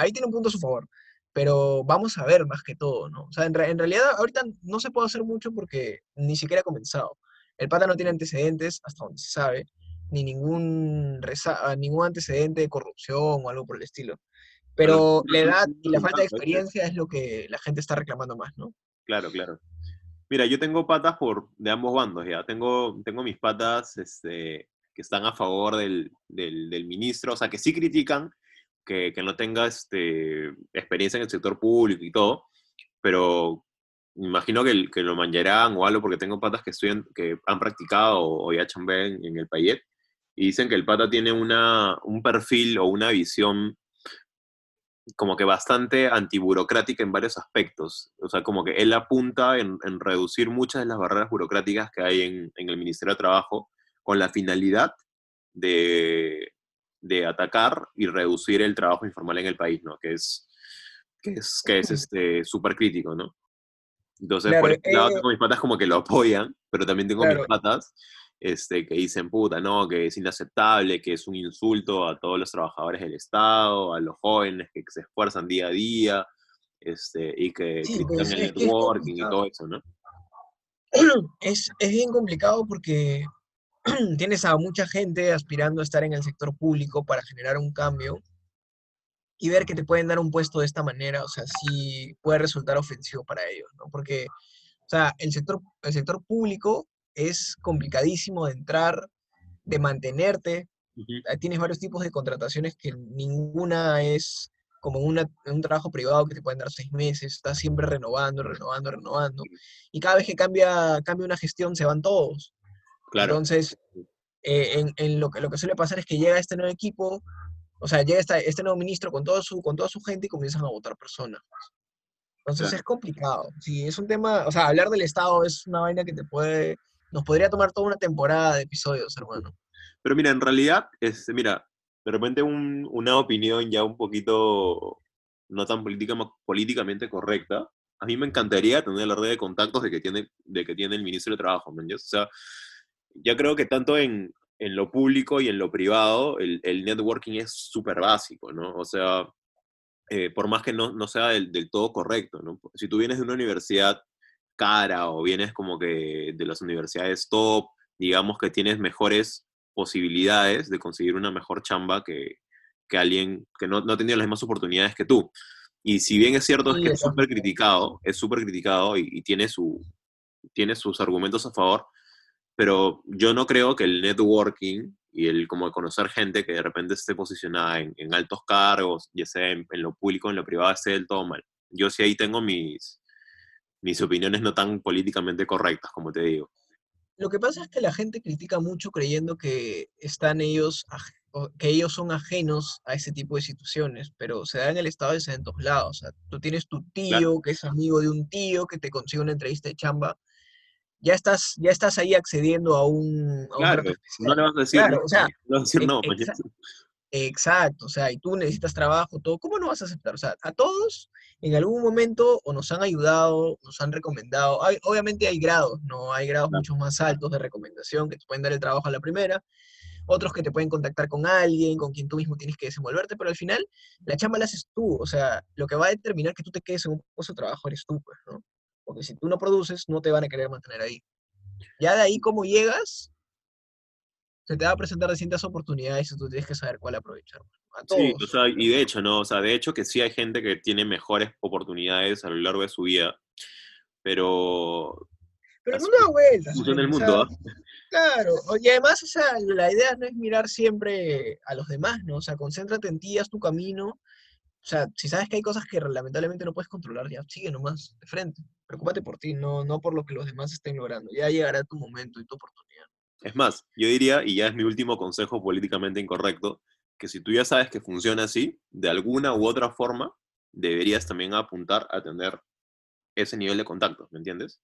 Speaker 2: ahí tiene un punto a su favor. Pero vamos a ver más que todo, ¿no? O sea, en, re- en realidad ahorita no se puede hacer mucho porque ni siquiera ha comenzado. El pata no tiene antecedentes, hasta donde se sabe, ni ningún, reza- ah, ningún antecedente de corrupción o algo por el estilo. Pero la edad y la falta de experiencia es lo que la gente está reclamando más, ¿no?
Speaker 1: Claro, claro. Mira, yo tengo patas por, de ambos bandos, ya. Tengo, tengo mis patas este, que están a favor del, del, del ministro, o sea, que sí critican que, que no tenga este, experiencia en el sector público y todo, pero imagino que, que lo manjarán o algo, porque tengo patas que, estudian, que han practicado o ya chambean en, en el Payet, y dicen que el pata tiene una, un perfil o una visión como que bastante antiburocrática en varios aspectos. O sea, como que él apunta en, en reducir muchas de las barreras burocráticas que hay en, en el Ministerio de Trabajo con la finalidad de, de atacar y reducir el trabajo informal en el país, ¿no? Que es, que es, que es este, súper crítico, ¿no? Entonces, por
Speaker 2: Claro,
Speaker 1: este lado
Speaker 2: eh,
Speaker 1: tengo mis patas como que lo apoyan, pero también tengo
Speaker 2: Claro.
Speaker 1: mis patas este, que dicen, puta, no, que es inaceptable, que es un insulto a todos los trabajadores del Estado, a los jóvenes que se esfuerzan día a día, este, y que
Speaker 2: Sí,
Speaker 1: critican
Speaker 2: pues,
Speaker 1: el networking y todo eso, ¿no?
Speaker 2: es, es bien complicado porque tienes a mucha gente aspirando a estar en el sector público para generar un cambio y ver que te pueden dar un puesto de esta manera, o sea, sí puede resultar ofensivo para ellos, ¿no? Porque sea, el sector, el sector público es complicadísimo de entrar, de mantenerte.
Speaker 1: Ujú.
Speaker 2: Ah, Tienes varios tipos de contrataciones que ninguna es como una, un trabajo privado que te pueden dar seis meses, estás siempre renovando, renovando, renovando. Y cada vez que cambia, cambia una gestión, se van todos.
Speaker 1: Claro.
Speaker 2: Entonces, eh, en, en lo, que, lo que suele pasar es que llega este nuevo equipo, o sea, llega esta- este nuevo ministro con, todo su, con toda su gente y comienzan a votar personas. Entonces
Speaker 1: Claro.
Speaker 2: es complicado. Sí, es un tema, o sea, hablar del Estado es una vaina que te puede, nos podría tomar toda una temporada de episodios, hermano.
Speaker 1: Pero mira, en realidad, este, mira, de repente un- una opinión ya un poquito no tan política, políticamente correcta. A mí me encantaría tener la red de contactos de que tiene, de que tiene el ministro de Trabajo, ¿me entiendes? O sea, ya creo que tanto en, en lo público y en lo privado, el, el networking es súper básico, ¿no? O sea, eh, por más que no, no sea del, del todo correcto, ¿no? Si tú vienes de una universidad cara o vienes como que de las universidades top, digamos que tienes mejores posibilidades de conseguir una mejor chamba que, que alguien que no, no ha tenido las mismas oportunidades que tú. Y si bien es cierto
Speaker 2: Sí,
Speaker 1: que es súper criticado, es súper criticado y, y tiene, su, tiene sus argumentos a favor, pero yo no creo que el networking y el como conocer gente que de repente esté posicionada en, en altos cargos, ya sea en, en lo público en lo privado, esté del todo mal. Yo sí ahí tengo mis, mis opiniones no tan políticamente correctas, como te digo.
Speaker 2: Lo que pasa es que la gente critica mucho creyendo que están ellos, que ellos son ajenos a ese tipo de situaciones, pero se da en el Estado y se da en todos lados. O sea, tú tienes tu tío que es amigo de un tío que te consigue una entrevista de chamba, ya estás, ya estás ahí accediendo a un, a un
Speaker 1: Claro, no le vas a decir,
Speaker 2: Claro,
Speaker 1: no,
Speaker 2: o sea,
Speaker 1: vas a decir no, pues,
Speaker 2: exa- Exacto, o sea, y tú necesitas trabajo, todo, ¿cómo no vas a aceptar? O sea, a todos en algún momento o nos han ayudado, nos han recomendado, hay- obviamente hay grados, ¿no? Hay grados
Speaker 1: Claro.
Speaker 2: mucho más altos de recomendación que te pueden dar el trabajo a la primera, otros que te pueden contactar con alguien, con quien tú mismo tienes que desenvolverte, pero al final la chamba la haces tú, o sea, lo que va a determinar que tú te quedes en un puesto de trabajo eres tú, pues, ¿no? Porque si tú no produces, no te van a querer mantener ahí. Ya de ahí cómo llegas, se te va a presentar distintas oportunidades y tú tienes que saber cuál aprovechar. A
Speaker 1: Sí, o sea, y de hecho, ¿no? O sea, de hecho que sí hay gente que tiene mejores oportunidades a lo largo de su vida, pero
Speaker 2: Pero no da vueltas.
Speaker 1: funciona el mundo, ¿ah?
Speaker 2: Claro, y además, o sea, la idea no es mirar siempre a los demás, ¿no? O sea, concéntrate en ti, haz tu camino. O sea, si sabes que hay cosas que lamentablemente no puedes controlar, ya sigue nomás de frente. Preocúpate por ti, no, no por lo que los demás estén logrando. Ya llegará tu momento y tu oportunidad.
Speaker 1: Es más, yo diría, y ya es mi último consejo políticamente incorrecto, que si tú ya sabes que funciona así, de alguna u otra forma, deberías también apuntar a tener ese nivel de contacto, ¿me entiendes?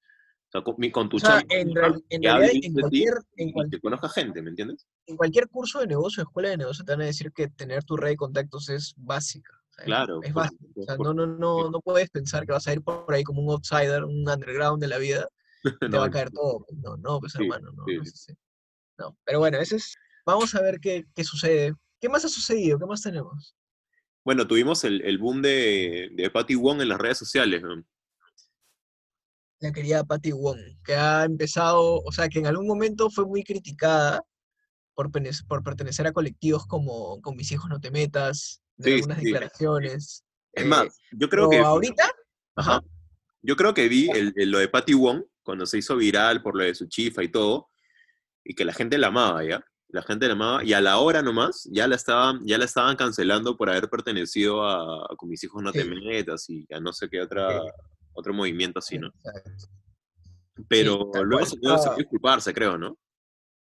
Speaker 1: O sea, con, tu
Speaker 2: O sea,
Speaker 1: chamba,
Speaker 2: en, real- en
Speaker 1: que
Speaker 2: realidad,
Speaker 1: hable
Speaker 2: en
Speaker 1: de ti
Speaker 2: cualquier, en,
Speaker 1: y
Speaker 2: cual-
Speaker 1: que conozca gente, ¿me entiendes?
Speaker 2: en cualquier curso de negocio, escuela de negocio, te van a decir que tener tu red de contactos es básica. Sea,
Speaker 1: Claro.
Speaker 2: Es
Speaker 1: por-
Speaker 2: básica. O sea,
Speaker 1: por-
Speaker 2: no, no, no, no puedes pensar que vas a ir por ahí como un outsider, un underground de la vida, te
Speaker 1: no,
Speaker 2: va a caer todo. pues, No, no, pues
Speaker 1: Sí,
Speaker 2: hermano, no,
Speaker 1: sí,
Speaker 2: no es. No, pero bueno, ese es. Vamos a ver qué, qué sucede. ¿Qué más ha sucedido? ¿Qué más tenemos?
Speaker 1: Bueno, tuvimos el, el boom de, de Patty Wong en las redes sociales, ¿no?
Speaker 2: La querida Patty Wong, que ha empezado, o sea, que en algún momento fue muy criticada por, por pertenecer a colectivos como Con mis hijos no te metas, de
Speaker 1: Sí,
Speaker 2: algunas
Speaker 1: sí.
Speaker 2: declaraciones.
Speaker 1: Es
Speaker 2: eh,
Speaker 1: más, yo creo que...
Speaker 2: ahorita,
Speaker 1: Ajá. Yo creo que vi el, el- lo de Patty Wong cuando se hizo viral por lo de su chifa y todo, y que la gente la amaba, ¿ya? La gente la amaba, y a la hora nomás ya la estaban, ya la estaban cancelando por haber pertenecido a, a Con mis hijos no te metas y a no sé qué otra, otro movimiento así, ¿no?
Speaker 2: Exacto.
Speaker 1: Pero luego se dio,
Speaker 2: Ah.
Speaker 1: disculparse, creo, ¿no?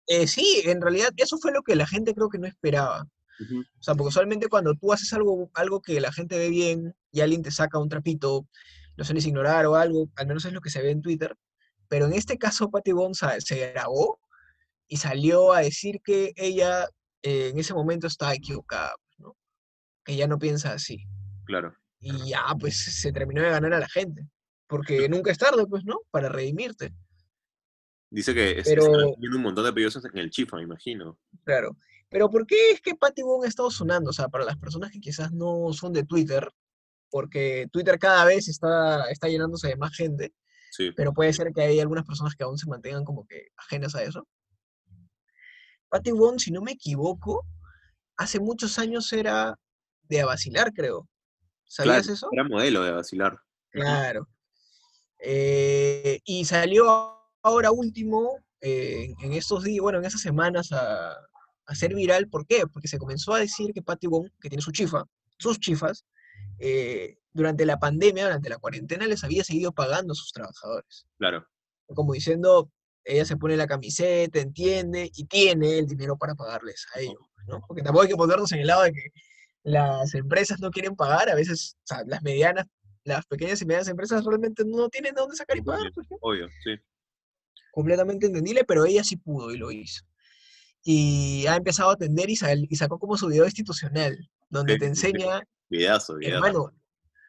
Speaker 2: Eh, sí, en realidad eso fue lo que la gente creo que no esperaba. O sea, porque usualmente cuando tú haces algo, algo que la gente ve bien y alguien te saca un trapito, lo sueles ignorar o algo, al menos es lo que se ve en Twitter. Pero en este caso, Patty Gonza se grabó y salió a decir que ella eh, en ese momento estaba equivocada, pues, ¿no? Que ella no piensa así.
Speaker 1: Claro.
Speaker 2: Y ya, pues se terminó de ganar a la gente. Porque nunca es tarde, pues, ¿no? Para redimirte.
Speaker 1: Dice que es,
Speaker 2: Pero-
Speaker 1: un montón de pedidos en el chifa, me imagino.
Speaker 2: Claro. Pero ¿por qué es que Patty Wong ha estado sonando? O sea, para las personas que quizás no son de Twitter, porque Twitter cada vez está, está llenándose de más gente,
Speaker 1: Sí.
Speaker 2: pero puede ser que hay algunas personas que aún se mantengan como que ajenas a eso. Patty Wong, si no me equivoco, hace muchos años era de a vacilar, creo. ¿Sabías
Speaker 1: Claro,
Speaker 2: eso?
Speaker 1: Era modelo de vacilar.
Speaker 2: Claro. Eh, y salió ahora último, eh, en estos días, bueno, en esas semanas a, a ser viral. ¿Por qué? Porque se comenzó a decir que Patty Wong, que tiene su chifa, sus chifas, eh, durante la pandemia, durante la cuarentena, les había seguido pagando a sus trabajadores.
Speaker 1: Claro.
Speaker 2: Como diciendo, ella se pone la camiseta, entiende y tiene el dinero para pagarles a ellos, ¿no? Porque tampoco hay que ponernos en el lado de que las empresas no quieren pagar, a veces, o sea, las medianas, las pequeñas y medianas empresas realmente no tienen de dónde sacar y pagar.
Speaker 1: Obvio, sí.
Speaker 2: completamente entendible, pero ella sí pudo y lo hizo. Y ha empezado a atender y, sal- y sacó como su video institucional, donde
Speaker 1: Sí,
Speaker 2: te
Speaker 1: sí, sí.
Speaker 2: enseña,
Speaker 1: Videazo, videazo.
Speaker 2: hermano,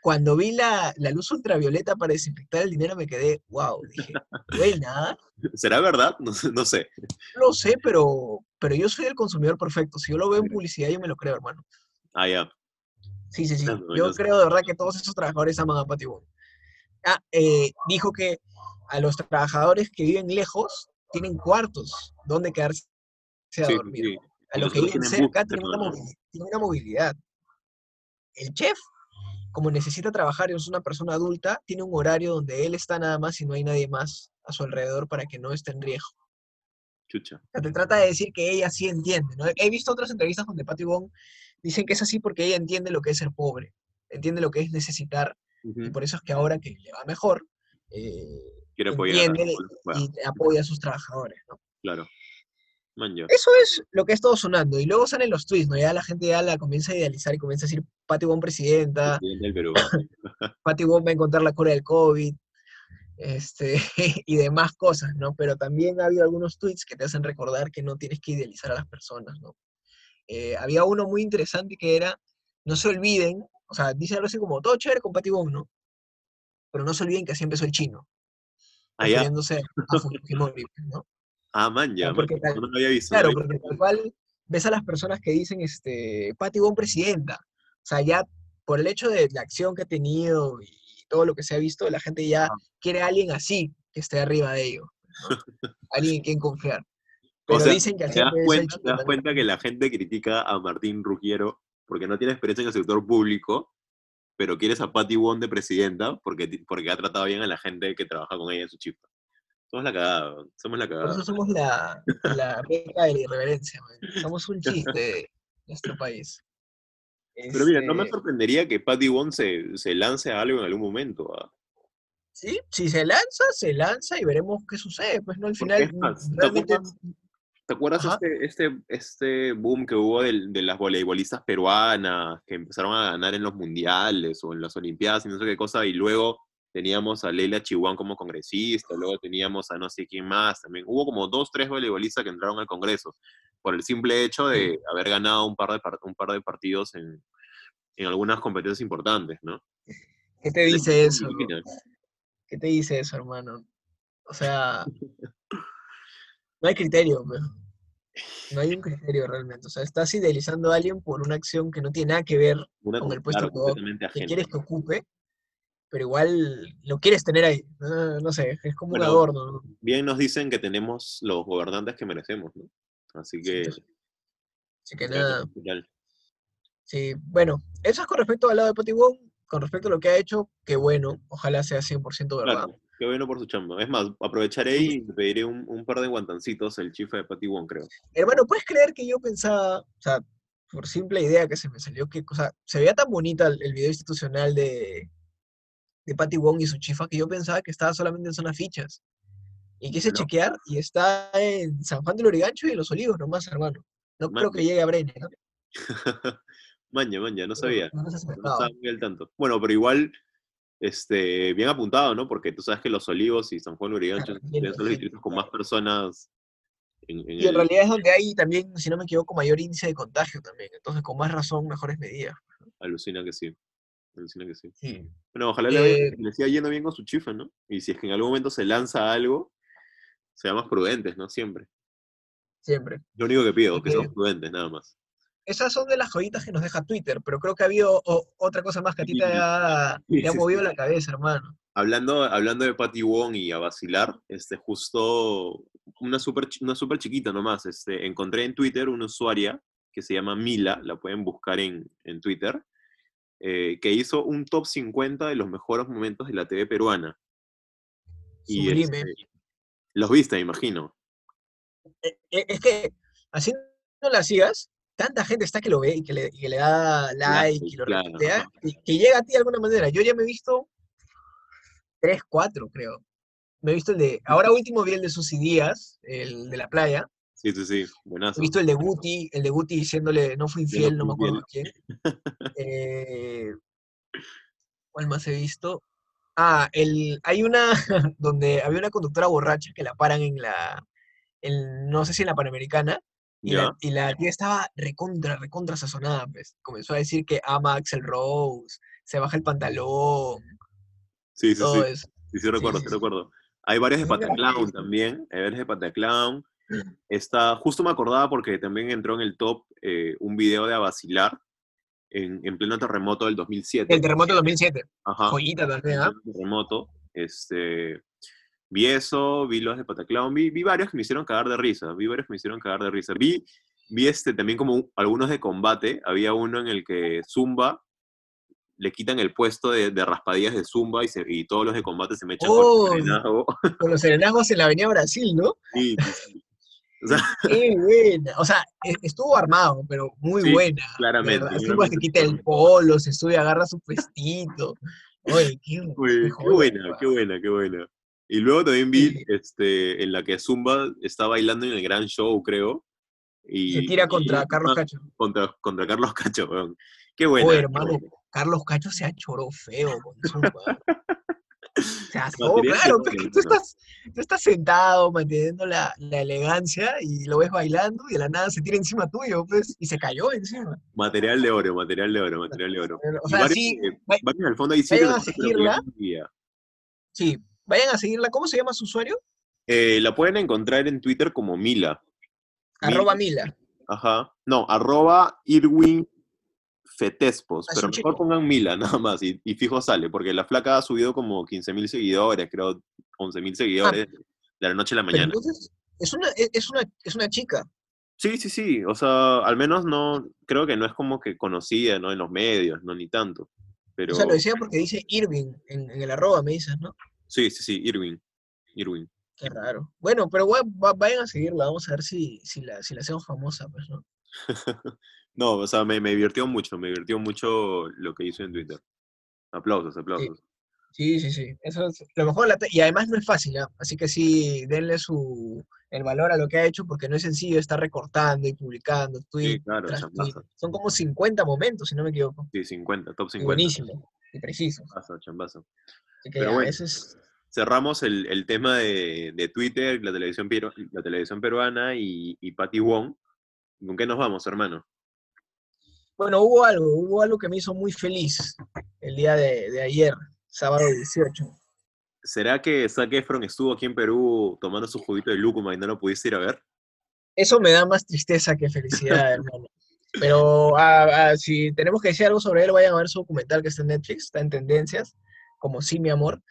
Speaker 2: cuando vi la, la luz ultravioleta para desinfectar el dinero me quedé, wow, dije, buena,
Speaker 1: ¿Será verdad? No sé. No sé.
Speaker 2: no lo sé, pero, pero yo soy el consumidor perfecto, si yo lo veo en publicidad yo me lo creo, hermano.
Speaker 1: Ah, ya.
Speaker 2: Sí, sí, sí,
Speaker 1: Ah, no,
Speaker 2: yo creo de verdad que todos esos trabajadores aman a Patty. Ah, eh, dijo que a los trabajadores que viven lejos tienen cuartos donde quedarse a
Speaker 1: Sí,
Speaker 2: dormir.
Speaker 1: sí.
Speaker 2: A
Speaker 1: Y
Speaker 2: los que
Speaker 1: tienen bus,
Speaker 2: cerca tienen una, tienen una movilidad. El chef, como necesita trabajar y es una persona adulta, tiene un horario donde él está nada más y no hay nadie más a su alrededor para que no esté en riesgo.
Speaker 1: Chucha.
Speaker 2: O sea, te trata de decir que ella sí entiende, ¿no? He visto otras entrevistas donde Patty Wong dicen que es así porque ella entiende lo que es ser pobre, entiende lo que es necesitar, y
Speaker 1: Ujú.
Speaker 2: por eso es que ahora que le va mejor, eh,
Speaker 1: Quiere apoyar a
Speaker 2: entiende
Speaker 1: pueda.
Speaker 2: y apoya a sus trabajadores, ¿no?
Speaker 1: Claro. Man.
Speaker 2: Eso es lo que ha estado sonando. Y luego salen los tweets, ¿no? Ya la gente ya la comienza a idealizar y comienza a decir, Patty Wong presidenta,
Speaker 1: Presidente del Perú.
Speaker 2: Patty Wong va a encontrar la cura del COVID, este, y demás cosas, ¿no? Pero también ha habido algunos tweets que te hacen recordar que no tienes que idealizar a las personas, ¿no? Eh, había uno muy interesante que era, no se olviden, o sea, dice algo así como, todo chévere con Patty Wong, ¿no? Pero no se olviden que así empezó el chino,
Speaker 1: Ah,
Speaker 2: refiriéndose a Fujimori, ¿no?
Speaker 1: Ah, man, ya.
Speaker 2: Ah, porque tal-
Speaker 1: No lo había visto.
Speaker 2: Claro, porque tal cual ves a las personas que dicen, este, Patty Wong presidenta. O sea, ya por el hecho de la acción que ha tenido y todo lo que se ha visto, la gente ya
Speaker 1: Ajá.
Speaker 2: quiere a alguien así, que esté arriba de ellos. ¿no? alguien en quien confiar.
Speaker 1: O
Speaker 2: Pero
Speaker 1: sea,
Speaker 2: dicen que así
Speaker 1: ¿Te das, cuenta, te das cuenta que la gente critica a Martín Ruggiero porque no tiene experiencia en el sector público, pero quieres a Patty Wong de presidenta porque, porque ha tratado bien a la gente que trabaja con ella en su chifa. Somos la cagada, somos la cagada.
Speaker 2: eso somos la, la beca de la irreverencia, man. Somos un chiste de nuestro país.
Speaker 1: Pero mira, no me
Speaker 2: Este,
Speaker 1: sorprendería que Patty Wong se, se lance a algo en algún momento. ¿ah?
Speaker 2: Sí, si se lanza, se lanza y veremos qué sucede. Pues no, al final,
Speaker 1: ¿te
Speaker 2: realmente
Speaker 1: acuerdas? ¿Te acuerdas
Speaker 2: Ajá.
Speaker 1: este, este, este boom que hubo del- de, las voleibolistas peruanas que empezaron a ganar en los mundiales o en las olimpiadas y no sé qué cosa? Y luego teníamos a Leila Chihuán como congresista, luego teníamos a no sé quién más también. Hubo como dos, tres voleibolistas que entraron al Congreso por el simple hecho de haber ganado un par de, un par de partidos en, en algunas competencias importantes, ¿no?
Speaker 2: ¿Qué te dice eso?
Speaker 1: ¿Qué
Speaker 2: te dice eso, hermano? O sea, no hay criterio. No hay un criterio realmente. O sea, estás idealizando a alguien por una acción que no tiene nada que ver,
Speaker 1: Una
Speaker 2: Con el puesto
Speaker 1: claro,
Speaker 2: que- que quieres que ocupe, pero igual lo quieres tener ahí. No, no sé, es como un
Speaker 1: Bueno,
Speaker 2: adorno. ¿no?
Speaker 1: Bien nos dicen que tenemos los gobernantes que merecemos, ¿no? Así que...
Speaker 2: Así que nada, sí. Bueno, eso es con respecto al lado de Wong. Con respecto a lo que ha hecho, que bueno, ojalá sea 100% verdad.
Speaker 1: Claro, qué bueno por su chamba. Es más, aprovecharé y pediré un, un par de guantancitos el chifa de Wong, creo.
Speaker 2: Hermano, ¿puedes creer que yo pensaba, o sea, por simple idea que se me salió, que, o sea, se veía tan bonita el, el video institucional de, de Patty Wong y su chifa que yo pensaba que estaba solamente en zona fichas. Y quise chequear y está en San Juan del Origancho y en Los Olivos nomás, hermano. No creo que llegue a Breña, ¿no?
Speaker 1: maña, maña, no sabía.
Speaker 2: No, no
Speaker 1: No al tanto. Bueno, pero igual, este, bien apuntado, ¿no? Porque tú sabes que Los Olivos y San Juan de Urigancho
Speaker 2: Claro,
Speaker 1: son los distritos con más personas en, en
Speaker 2: Y en
Speaker 1: el-
Speaker 2: realidad es donde hay también, si no me equivoco, mayor índice de contagio también. Entonces, con más razón, mejores medidas.
Speaker 1: Alucina que sí. Alucina que sí.
Speaker 2: Sí.
Speaker 1: Bueno, ojalá le,
Speaker 2: Eh,
Speaker 1: le siga yendo bien con su chifa, ¿no? Y si es que en algún momento se lanza algo, seamos prudentes, ¿no? Siempre.
Speaker 2: Siempre.
Speaker 1: Lo único que pido, que
Speaker 2: Ok.
Speaker 1: seamos prudentes, nada más.
Speaker 2: Esas son de las joyitas que nos deja Twitter, pero creo que ha habido o- otra cosa más que a ti te ha,
Speaker 1: Sí,
Speaker 2: te ha
Speaker 1: sí,
Speaker 2: movido
Speaker 1: sí.
Speaker 2: la cabeza, hermano.
Speaker 1: Hablando, hablando de Patty Wong y a vacilar, este, justo una súper una super chiquita nomás, este, encontré en Twitter una usuaria que se llama Mila, la pueden buscar en, en Twitter, eh, que hizo un top 50 de los mejores momentos de la TV peruana. Y
Speaker 2: Sublime.
Speaker 1: este, los viste, me imagino.
Speaker 2: Eh, eh, Es que así no la sigas, tanta gente está que lo ve y que le, y que le da like y lo
Speaker 1: claro,
Speaker 2: y que llega a ti de alguna manera. Yo ya me he visto tres, cuatro, creo. Me he visto el de, ahora último vi el de Susy Díaz, el de la playa.
Speaker 1: Sí, sí, sí,
Speaker 2: He
Speaker 1: buenazo.
Speaker 2: visto el de Guti, el de Guti diciéndole no fui
Speaker 1: no
Speaker 2: infiel, no me acuerdo quién. Eh, ¿cuál más he visto? Ah, el, hay una donde había una conductora borracha que la paran en la, en, no sé si en la Panamericana, y la, y la tía estaba recontra, recontra sazonada, pues. Comenzó a decir que ama a Axel Rose, se baja el pantalón,
Speaker 1: Sí, sí, sí.
Speaker 2: todo eso.
Speaker 1: Sí, sí, recuerdo,
Speaker 2: sí,
Speaker 1: sí,
Speaker 2: sí.
Speaker 1: recuerdo. Hay varios de
Speaker 2: he
Speaker 1: Pataclown también, hay varios de Pataclown. Está, justo me acordaba porque también entró en el top eh, un video de Abacilar en, en pleno terremoto del 2007.
Speaker 2: El terremoto 2007,
Speaker 1: Ajá.
Speaker 2: joyita también, ¿ah?
Speaker 1: pleno terremoto. Este, vi eso, vi los de Pataclown, vi, vi varios que me hicieron cagar de risa, vi varios que me hicieron cagar de risa. Vi, vi este, también como un- algunos de combate, había uno en el que Zumba le quitan el puesto de, de raspadillas de Zumba y, se- y todos los de combate se me echan
Speaker 2: Oh,
Speaker 1: con el serenazgo.
Speaker 2: Con los serenazgos en la Avenida Brasil, ¿no?
Speaker 1: Sí, sí, sí. O sea,
Speaker 2: Qué buena. O sea, estuvo armado, pero muy
Speaker 1: Sí,
Speaker 2: buena.
Speaker 1: claramente.
Speaker 2: Zumba se quita el
Speaker 1: estuvo
Speaker 2: polo, se sube, agarra su puestito. Oye, qué, qué
Speaker 1: buena, qué buena, qué buena. Y luego también vi
Speaker 2: Sí.
Speaker 1: este, en la que Zumba está bailando en el gran show, creo. Y,
Speaker 2: Se tira contra
Speaker 1: y-
Speaker 2: Carlos Cacho.
Speaker 1: Contra, contra Carlos Cacho, weón. Qué buena.
Speaker 2: Oye, hermano,
Speaker 1: buena.
Speaker 2: Carlos Cacho se ha choró feo con Zumba. Se asó, claro, porque tú estás, tú estás sentado manteniendo la, la elegancia y lo ves bailando y de la nada se tira encima tuyo, pues, y se cayó encima.
Speaker 1: Material de oro, material de oro, material de oro.
Speaker 2: O sea,
Speaker 1: varios,
Speaker 2: sí, va-
Speaker 1: varios al fondo ahí
Speaker 2: vayan a seguirla. Sí, vayan a seguirla. ¿Cómo se llama su usuario?
Speaker 1: Eh, la pueden encontrar en Twitter como Mila. Mila.
Speaker 2: Arroba Mila.
Speaker 1: Ajá. No, arroba Irwin Fetespos,
Speaker 2: Ah, es
Speaker 1: pero mejor pongan Mila nada más y, y fijo sale, porque la flaca ha subido como 15.000 seguidores, creo 11.000 seguidores de la noche a la mañana.
Speaker 2: entonces, es una, e- es una, es una chica.
Speaker 1: Sí, sí, sí, o sea, al menos no, creo que no es como que conocida, ¿no? En los medios, no ni tanto, pero
Speaker 2: O sea, lo decía porque dice Irving en, en el arroba, me dices, ¿no?
Speaker 1: sí, sí, sí, Irwin, Irwin.
Speaker 2: Qué raro. Bueno, pero vayan a seguirla, vamos a ver si, si, la, si la hacemos famosa, pues, ¿no?
Speaker 1: No, o sea, me, me divirtió mucho, me divirtió mucho lo que hizo en Twitter. Aplausos, aplausos.
Speaker 2: Sí, sí, sí. Eso es lo mejor. la y además no es fácil, ¿ah? Así que sí, denle su, el valor a lo que ha hecho, porque no es sencillo estar recortando y publicando tweet
Speaker 1: Sí, claro,
Speaker 2: tras tweet. Son como 50 momentos, si no me equivoco.
Speaker 1: Sí, 50, top
Speaker 2: Y
Speaker 1: 50.
Speaker 2: buenísimo y preciso.
Speaker 1: Chambazo, chambazo.
Speaker 2: Así que
Speaker 1: Pero
Speaker 2: ya,
Speaker 1: bueno.
Speaker 2: es.
Speaker 1: cerramos el, el tema de, de Twitter, la televisión, la televisión peruana y, y Patty Wong. ¿Con qué nos vamos, hermano?
Speaker 2: Bueno, hubo algo, hubo algo que me hizo muy feliz el día de, de ayer, sábado 18.
Speaker 1: ¿Será que Zac Efron estuvo aquí en Perú tomando su juguito de lúcuma y no lo pudiste ir a ver?
Speaker 2: Eso me da más tristeza que felicidad, hermano. Pero ah, ah, si tenemos que decir algo sobre él, vayan a ver su documental que está en Netflix, está en tendencias, como Sí, mi amor.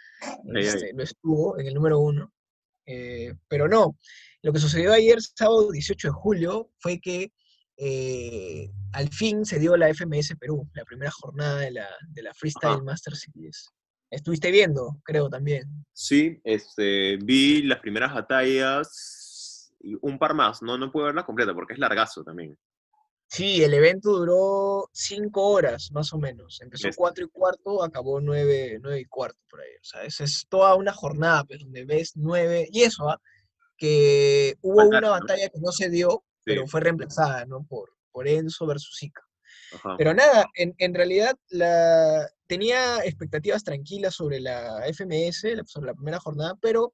Speaker 1: ay.
Speaker 2: Este, lo estuvo en el número uno. Eh, pero no, lo que sucedió ayer, sábado 18 de julio, fue que eh, al fin se dio la FMS Perú, la primera jornada de la, de la Freestyle
Speaker 1: Ajá.
Speaker 2: Master Series. Estuviste viendo, creo también.
Speaker 1: Sí, este, vi las primeras batallas y un par más. No, no puedo verla completa porque es largazo también.
Speaker 2: Sí, el evento duró cinco horas, más o menos. Empezó
Speaker 1: Es-
Speaker 2: cuatro y cuarto, acabó nueve, nueve y cuarto por ahí. O sea, esa es toda una jornada, pues, donde ves nueve, y eso, ¿ah? que hubo una batalla que no se dio, pero fue reemplazada, ¿no? Por, por Enzo versus Ica.
Speaker 1: Ajá.
Speaker 2: Pero nada, en, en realidad la, tenía expectativas tranquilas sobre la FMS, sobre la primera jornada, pero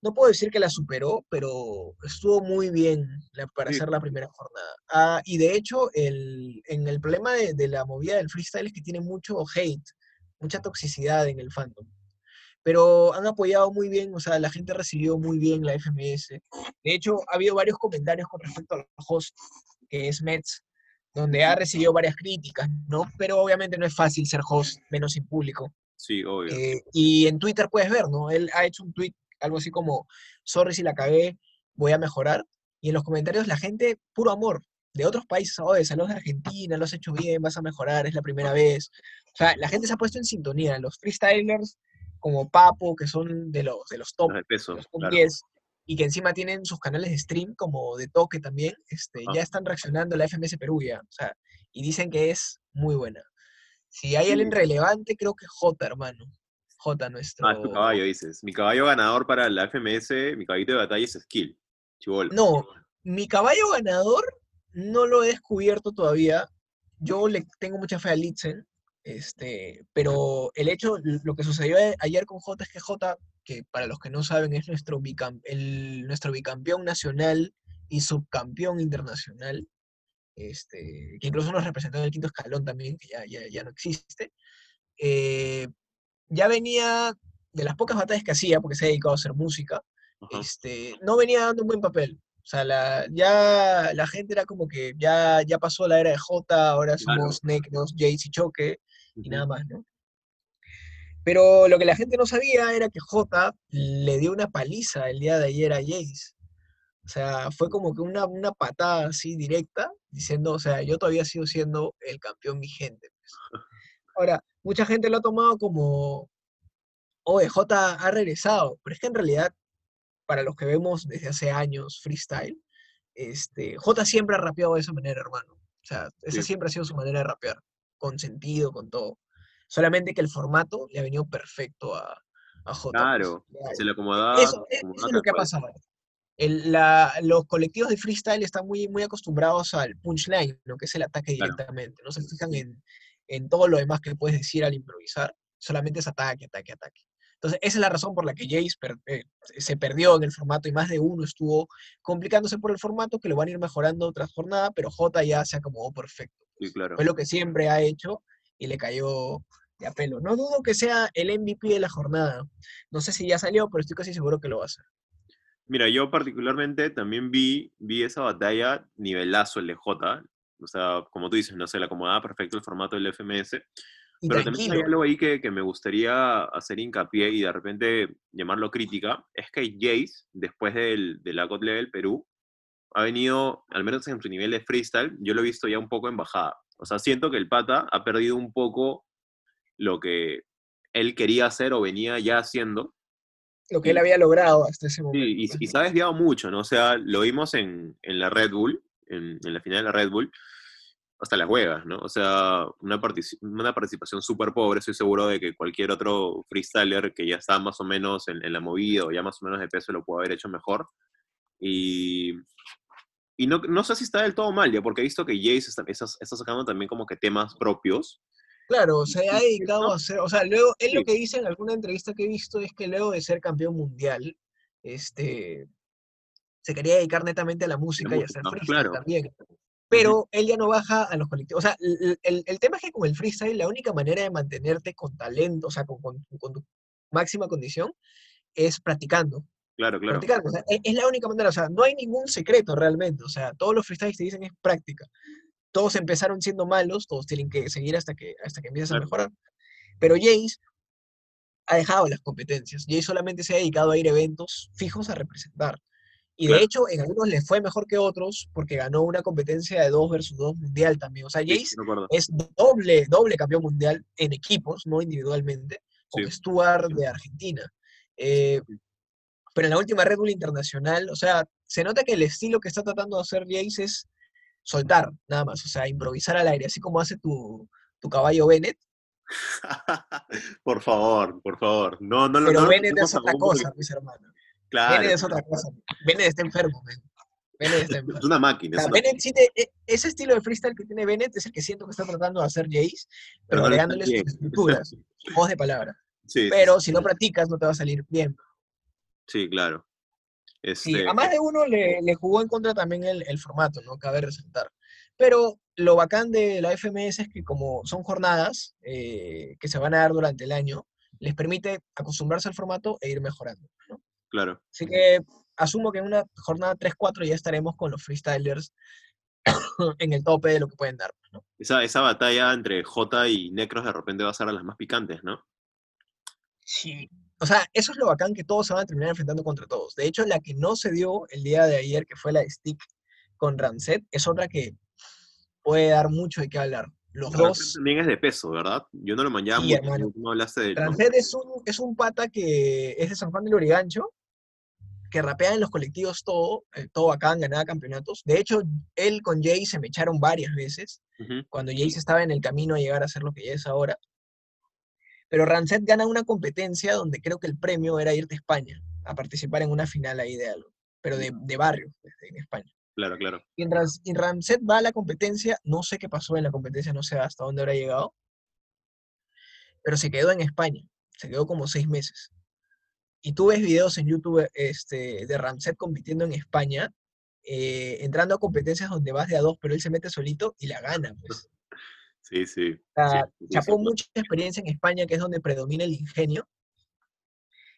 Speaker 2: no puedo decir que la superó, pero estuvo muy bien la- para
Speaker 1: Sí.
Speaker 2: hacer la primera jornada. Ah, y de hecho, el, en el problema de, de la movida del freestyle es que tiene mucho hate, mucha toxicidad en el fandom. Pero han apoyado muy bien, o sea, la gente recibió muy bien la FMS. De hecho, ha habido varios comentarios con respecto al host, que es Mets, donde ha recibido varias críticas, ¿no? Pero obviamente no es fácil ser host, menos sin público.
Speaker 1: Sí, obvio.
Speaker 2: Eh, y en Twitter puedes ver, ¿no? Él ha hecho un tweet, algo así como, sorry si la cagué, voy a mejorar. Y en los comentarios la gente, puro amor, de otros países, oye, saludos de Argentina, lo has hecho bien, vas a mejorar, es la primera vez. O sea, la gente se ha puesto en sintonía, los freestylers como Papo, que son de los, de los top,
Speaker 1: Los de peso,
Speaker 2: los top
Speaker 1: claro.
Speaker 2: 10, y que encima tienen sus canales de stream como de toque también, este,
Speaker 1: Ah.
Speaker 2: ya están reaccionando a la FMS Perú ya, o sea, y dicen que es muy buena. Si hay alguien
Speaker 1: Sí.
Speaker 2: relevante, creo que J, hermano. J, nuestro...
Speaker 1: Ah, es tu caballo, dices. Mi caballo ganador para la FMS, mi caballito de batalla es Skill. Chibolo.
Speaker 2: No, mi caballo ganador no lo he descubierto todavía. Yo le tengo mucha fe a Litzen, este, pero el hecho, lo que sucedió ayer con J es que J, que para los que no saben es nuestro, bicam- el- nuestro bicampeón nacional y subcampeón internacional, este, que incluso nos representó en el quinto escalón también, que ya, ya, ya no existe, eh, ya venía de las pocas batallas que hacía, porque se ha dedicado a hacer música,
Speaker 1: Ajá.
Speaker 2: este, no venía dando un buen papel. O sea, la, ya la gente era como que ya, ya pasó la era de J, ahora
Speaker 1: Claro.
Speaker 2: somos Necros, Jace y Choque, y nada más, ¿no? Pero lo que la gente no sabía era que J le dio una paliza el día de ayer a Jace. O sea, fue como que una, una patada así directa, diciendo, o sea, yo todavía sigo siendo el campeón vigente. pues. Ahora, mucha gente lo ha tomado como, oye, J ha regresado, pero es que en realidad, para los que vemos desde hace años freestyle, este, J siempre ha rapeado de esa manera, hermano. O sea, esa
Speaker 1: Sí.
Speaker 2: siempre ha sido su manera de rapear, con sentido, con todo. Solamente que el formato le ha venido perfecto a, a J. pues.
Speaker 1: Claro, se le acomodaba.
Speaker 2: eso, e- eso es lo que ha pasado. El- la- los colectivos de freestyle están muy, muy acostumbrados al punchline, lo que es el ataque
Speaker 1: Claro.
Speaker 2: directamente. No se fijan en, en todo lo demás que puedes decir al improvisar. Solamente es ataque, ataque, ataque. Entonces, esa es la razón por la que Jace per- eh, se perdió en el formato y más de uno estuvo complicándose por el formato, que lo van a ir mejorando tras jornada, pero J ya se acomodó perfecto.
Speaker 1: Sí, claro.
Speaker 2: Fue lo que siempre ha hecho y le cayó de a pelo. No dudo que sea el MVP de la jornada. No sé si ya salió, pero estoy casi seguro que lo va a hacer.
Speaker 1: Mira, yo particularmente también vi, vi esa batalla nivelazo el de J. O sea, como tú dices, no se le acomodaba perfecto el formato del FMS. Pero también hay algo ahí que, que me gustaría hacer hincapié y de repente llamarlo crítica, es que Jace, después del, de la God Level Perú, ha venido, al menos en su nivel de freestyle, yo lo he visto ya un poco en bajada. O sea, siento que el pata ha perdido un poco lo que él quería hacer o venía ya haciendo.
Speaker 2: lo que él había logrado hasta ese
Speaker 1: Sí,
Speaker 2: momento.
Speaker 1: y,
Speaker 2: pues,
Speaker 1: y se ha desviado mucho, ¿no? O sea, lo vimos en, en la Red Bull, en, en la final de la Red Bull, hasta las juegas, ¿no? O sea, una, partici- una participación súper pobre. Estoy seguro de que cualquier otro freestyler que ya está más o menos en, en la movida o ya más o menos de peso lo puede haber hecho mejor. Y, y no, no sé si está del todo mal, ya, porque he visto que Jace está, está- está sacando también como que temas propios.
Speaker 2: Claro, se ha dedicado
Speaker 1: ¿no?
Speaker 2: a hacer, o sea, luego, él lo que dice en alguna entrevista que he visto es que luego de ser campeón mundial, este, se quería dedicar netamente a la música y a hacer freestyle
Speaker 1: claro.
Speaker 2: también. Pero él ya no baja a los colectivos. O sea, el, el- el tema es que con el freestyle la única manera de mantenerte con talento, o sea, con, con- con tu máxima condición, es practicando.
Speaker 1: Claro, claro.
Speaker 2: practicando. o sea, e- es, la única manera, o sea, no hay ningún secreto realmente. O sea, todos los freestyles te dicen es práctica. Todos empezaron siendo malos, todos tienen que seguir hasta que, hasta que empieces a
Speaker 1: Claro.
Speaker 2: mejorar. Pero Jace ha dejado las competencias. Jace solamente se ha dedicado a ir a eventos fijos a representar. Y de hecho, en algunos le fue mejor que otros porque ganó una competencia de 2 versus 2 mundial también. O sea, Jace
Speaker 1: sí,
Speaker 2: es doble, doble campeón mundial en equipos, no individualmente, con
Speaker 1: Sí.
Speaker 2: Stuart de Argentina. Eh, pero en la última Red Bull Internacional, o sea, se nota que el estilo que está tratando de hacer Jace es soltar, nada más, o sea, improvisar al aire, así como hace tu, tu caballo Bennett,
Speaker 1: por favor, por favor. No, no
Speaker 2: pero
Speaker 1: no
Speaker 2: Bennett es
Speaker 1: a
Speaker 2: otra
Speaker 1: porque-
Speaker 2: cosa, mis hermanos.
Speaker 1: Claro,
Speaker 2: Bennett es otra cosa. Bennett está enfermo, man. Bennett está
Speaker 1: es
Speaker 2: enfermo.
Speaker 1: una máquina.
Speaker 2: O
Speaker 1: es una-
Speaker 2: Bennett sí te- e- ese estilo de freestyle que tiene Bennett es el que siento que está tratando de hacer Jace, pero agregándole sus estructuras, voz de palabra.
Speaker 1: Sí,
Speaker 2: Pero
Speaker 1: sí,
Speaker 2: si no practicas, no te va a salir bien.
Speaker 1: sí, claro.
Speaker 2: Sí,
Speaker 1: Este,
Speaker 2: a más de uno le, le jugó en contra también el, el formato, ¿no? Cabe resaltar. Pero lo bacán de la FMS es que como son jornadas eh, que se van a dar durante el año, les permite acostumbrarse al formato e ir mejorando, ¿no?
Speaker 1: Claro.
Speaker 2: Así que asumo que en una jornada 3-4 ya estaremos con los freestylers en el tope de lo que pueden dar, ¿no?
Speaker 1: Esa, esa batalla entre J y Necros de repente va a ser a las más picantes, ¿no?
Speaker 2: Sí. O sea, eso es lo bacán que todos se van a terminar enfrentando contra todos. De hecho, la que no se dio el día de ayer, que fue la de Stick con Ramset, es otra que puede dar mucho de qué hablar. Los
Speaker 1: Rancet
Speaker 2: dos.
Speaker 1: también es de peso, ¿verdad? Yo no lo manjaba
Speaker 2: Sí,
Speaker 1: mucho, no hablaste de
Speaker 2: Rancet es un, es un pata que es de San Juan del Lurigancho, que rapea en los colectivos todo, eh, todo bacán, ganaba campeonatos. De hecho, él con Jay se me echaron varias veces, cuando Jay estaba en el camino a llegar a ser lo que ya es ahora. Pero Rancet gana una competencia donde creo que el premio era irte a España, a participar en una final ahí de algo, pero de, de barrio, en España.
Speaker 1: Claro, claro.
Speaker 2: Y, en y Ramset va a la competencia, no sé qué pasó en la competencia, no sé hasta dónde habrá llegado, pero se quedó en España, se quedó como seis meses. Y tú ves videos en YouTube este, de Ramset compitiendo en España, eh, entrando a competencias donde vas de a dos, pero él se mete solito y la gana. Pues.
Speaker 1: Sí, sí.
Speaker 2: O sea,
Speaker 1: sí, sí,
Speaker 2: chapó
Speaker 1: sí.
Speaker 2: mucha experiencia en España, que es donde predomina el ingenio,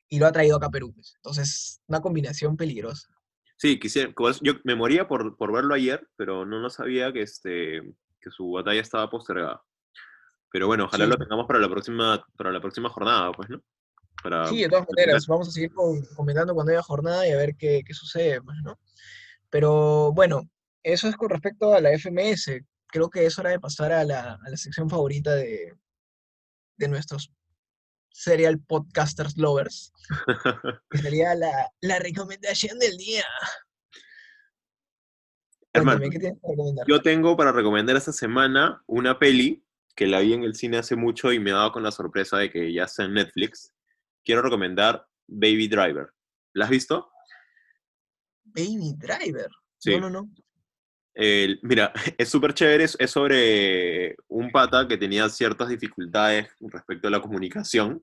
Speaker 2: y lo ha traído acá a Perú. pues. Entonces, una combinación peligrosa.
Speaker 1: Sí, quisiera, yo me moría por, por verlo ayer, pero no, no sabía que, este, que su batalla estaba postergada. Pero bueno, ojalá lo tengamos para la próxima, para la próxima jornada, pues, ¿no? Para,
Speaker 2: Sí, de todas maneras, vamos a seguir con- comentando cuando haya jornada y a ver qué, qué sucede, pues, ¿no? Pero bueno, eso es con respecto a la FMS. Creo que es hora de pasar a la, a la sección favorita de, de nuestros serial podcasters lovers, que sería la, la recomendación del día.
Speaker 1: Hermano,
Speaker 2: ¿qué tienes que recomendar?
Speaker 1: yo tengo para recomendar esta semana una peli que la vi en el cine hace mucho y me ha dado con la sorpresa de que ya está en Netflix. Quiero recomendar Baby Driver. ¿La has visto?
Speaker 2: Baby Driver.
Speaker 1: Sí.
Speaker 2: No, no, no.
Speaker 1: El- mira, es súper chévere, es, es sobre un pata que tenía ciertas dificultades respecto a la comunicación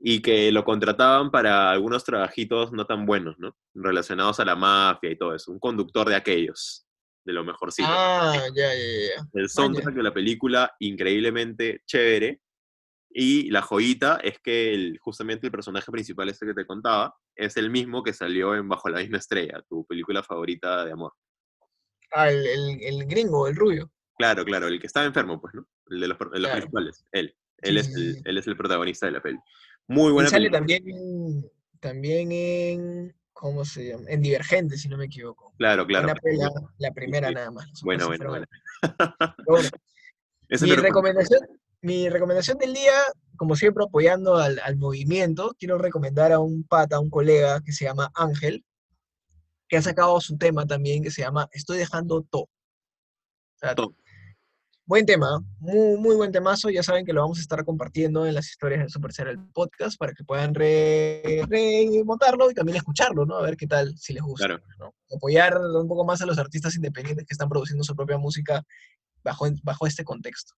Speaker 1: y que lo contrataban para algunos trabajitos no tan buenos, ¿no? Relacionados a la mafia y todo eso. Un conductor de aquellos, de lo mejorcito.
Speaker 2: Ah, ya, ya, ya.
Speaker 1: El soundtrack de la película, increíblemente chévere. Y la joyita es que el- justamente el personaje principal, este que te contaba, es el mismo que salió en Bajo la misma estrella, tu película favorita de amor.
Speaker 2: Ah, el, el- el gringo, el rubio.
Speaker 1: Claro, claro, el que estaba enfermo, pues, ¿no? El de los, de los
Speaker 2: Claro.
Speaker 1: principales, él.
Speaker 2: Sí,
Speaker 1: Él, es el,
Speaker 2: sí.
Speaker 1: él es el protagonista de la peli. Muy
Speaker 2: Y
Speaker 1: buena
Speaker 2: sale
Speaker 1: película.
Speaker 2: también, también en, ¿cómo se llama? En Divergente, si no me equivoco.
Speaker 1: Claro, claro.
Speaker 2: Una pela, la primera
Speaker 1: sí.
Speaker 2: nada más.
Speaker 1: Bueno, bueno, bueno.
Speaker 2: bueno, mi, recomendación, mi recomendación del día, como siempre apoyando al, al movimiento, quiero recomendar a un pata, a un colega que se llama Ángel, que ha sacado su tema también que se llama Estoy dejando todo. O sea,
Speaker 1: To.
Speaker 2: Buen tema, muy, muy buen temazo. Ya saben que lo vamos a estar compartiendo en las historias del Super Serial Podcast para que puedan re- remontarlo y también escucharlo, ¿no? A ver qué tal, si les gusta.
Speaker 1: Claro.
Speaker 2: ¿no? Apoyar un poco más a los artistas independientes que están produciendo su propia música bajo, bajo este contexto.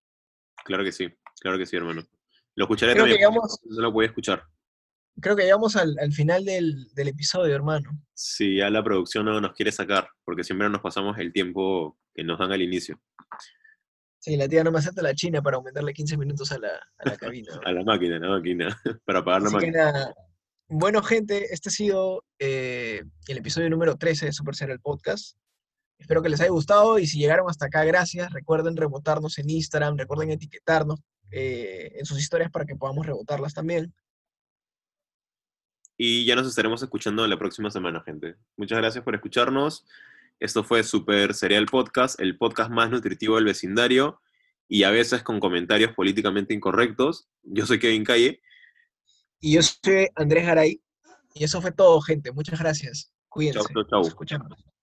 Speaker 1: Claro que sí, claro que sí, hermano. Lo escucharé
Speaker 2: Creo que
Speaker 1: también.
Speaker 2: llegamos,
Speaker 1: No lo voy a escuchar.
Speaker 2: creo que llegamos al, al final del, del episodio, hermano.
Speaker 1: Si ya la producción no nos quiere sacar, porque siempre nos pasamos el tiempo que nos dan al inicio.
Speaker 2: Sí, la tía no me acepta la china para aumentarle 15 minutos a la, a la cabina.
Speaker 1: A la máquina, la máquina. Para pagar la
Speaker 2: que
Speaker 1: máquina.
Speaker 2: nada, bueno gente, este ha sido eh, el episodio número 13 de Super Serial Podcast. Espero que les haya gustado y si llegaron hasta acá, gracias. Recuerden rebotarnos en Instagram, recuerden etiquetarnos eh, en sus historias para que podamos rebotarlas también.
Speaker 1: Y ya nos estaremos escuchando la próxima semana, gente. Muchas gracias por escucharnos. Esto fue Super Serial Podcast, el podcast más nutritivo del vecindario y a veces con comentarios políticamente incorrectos. Yo soy Kevin Calle.
Speaker 2: Y yo soy Andrés Garay. Y eso fue todo, gente. Muchas gracias. Cuídense.
Speaker 1: chau, chau.
Speaker 2: Nos escuchamos.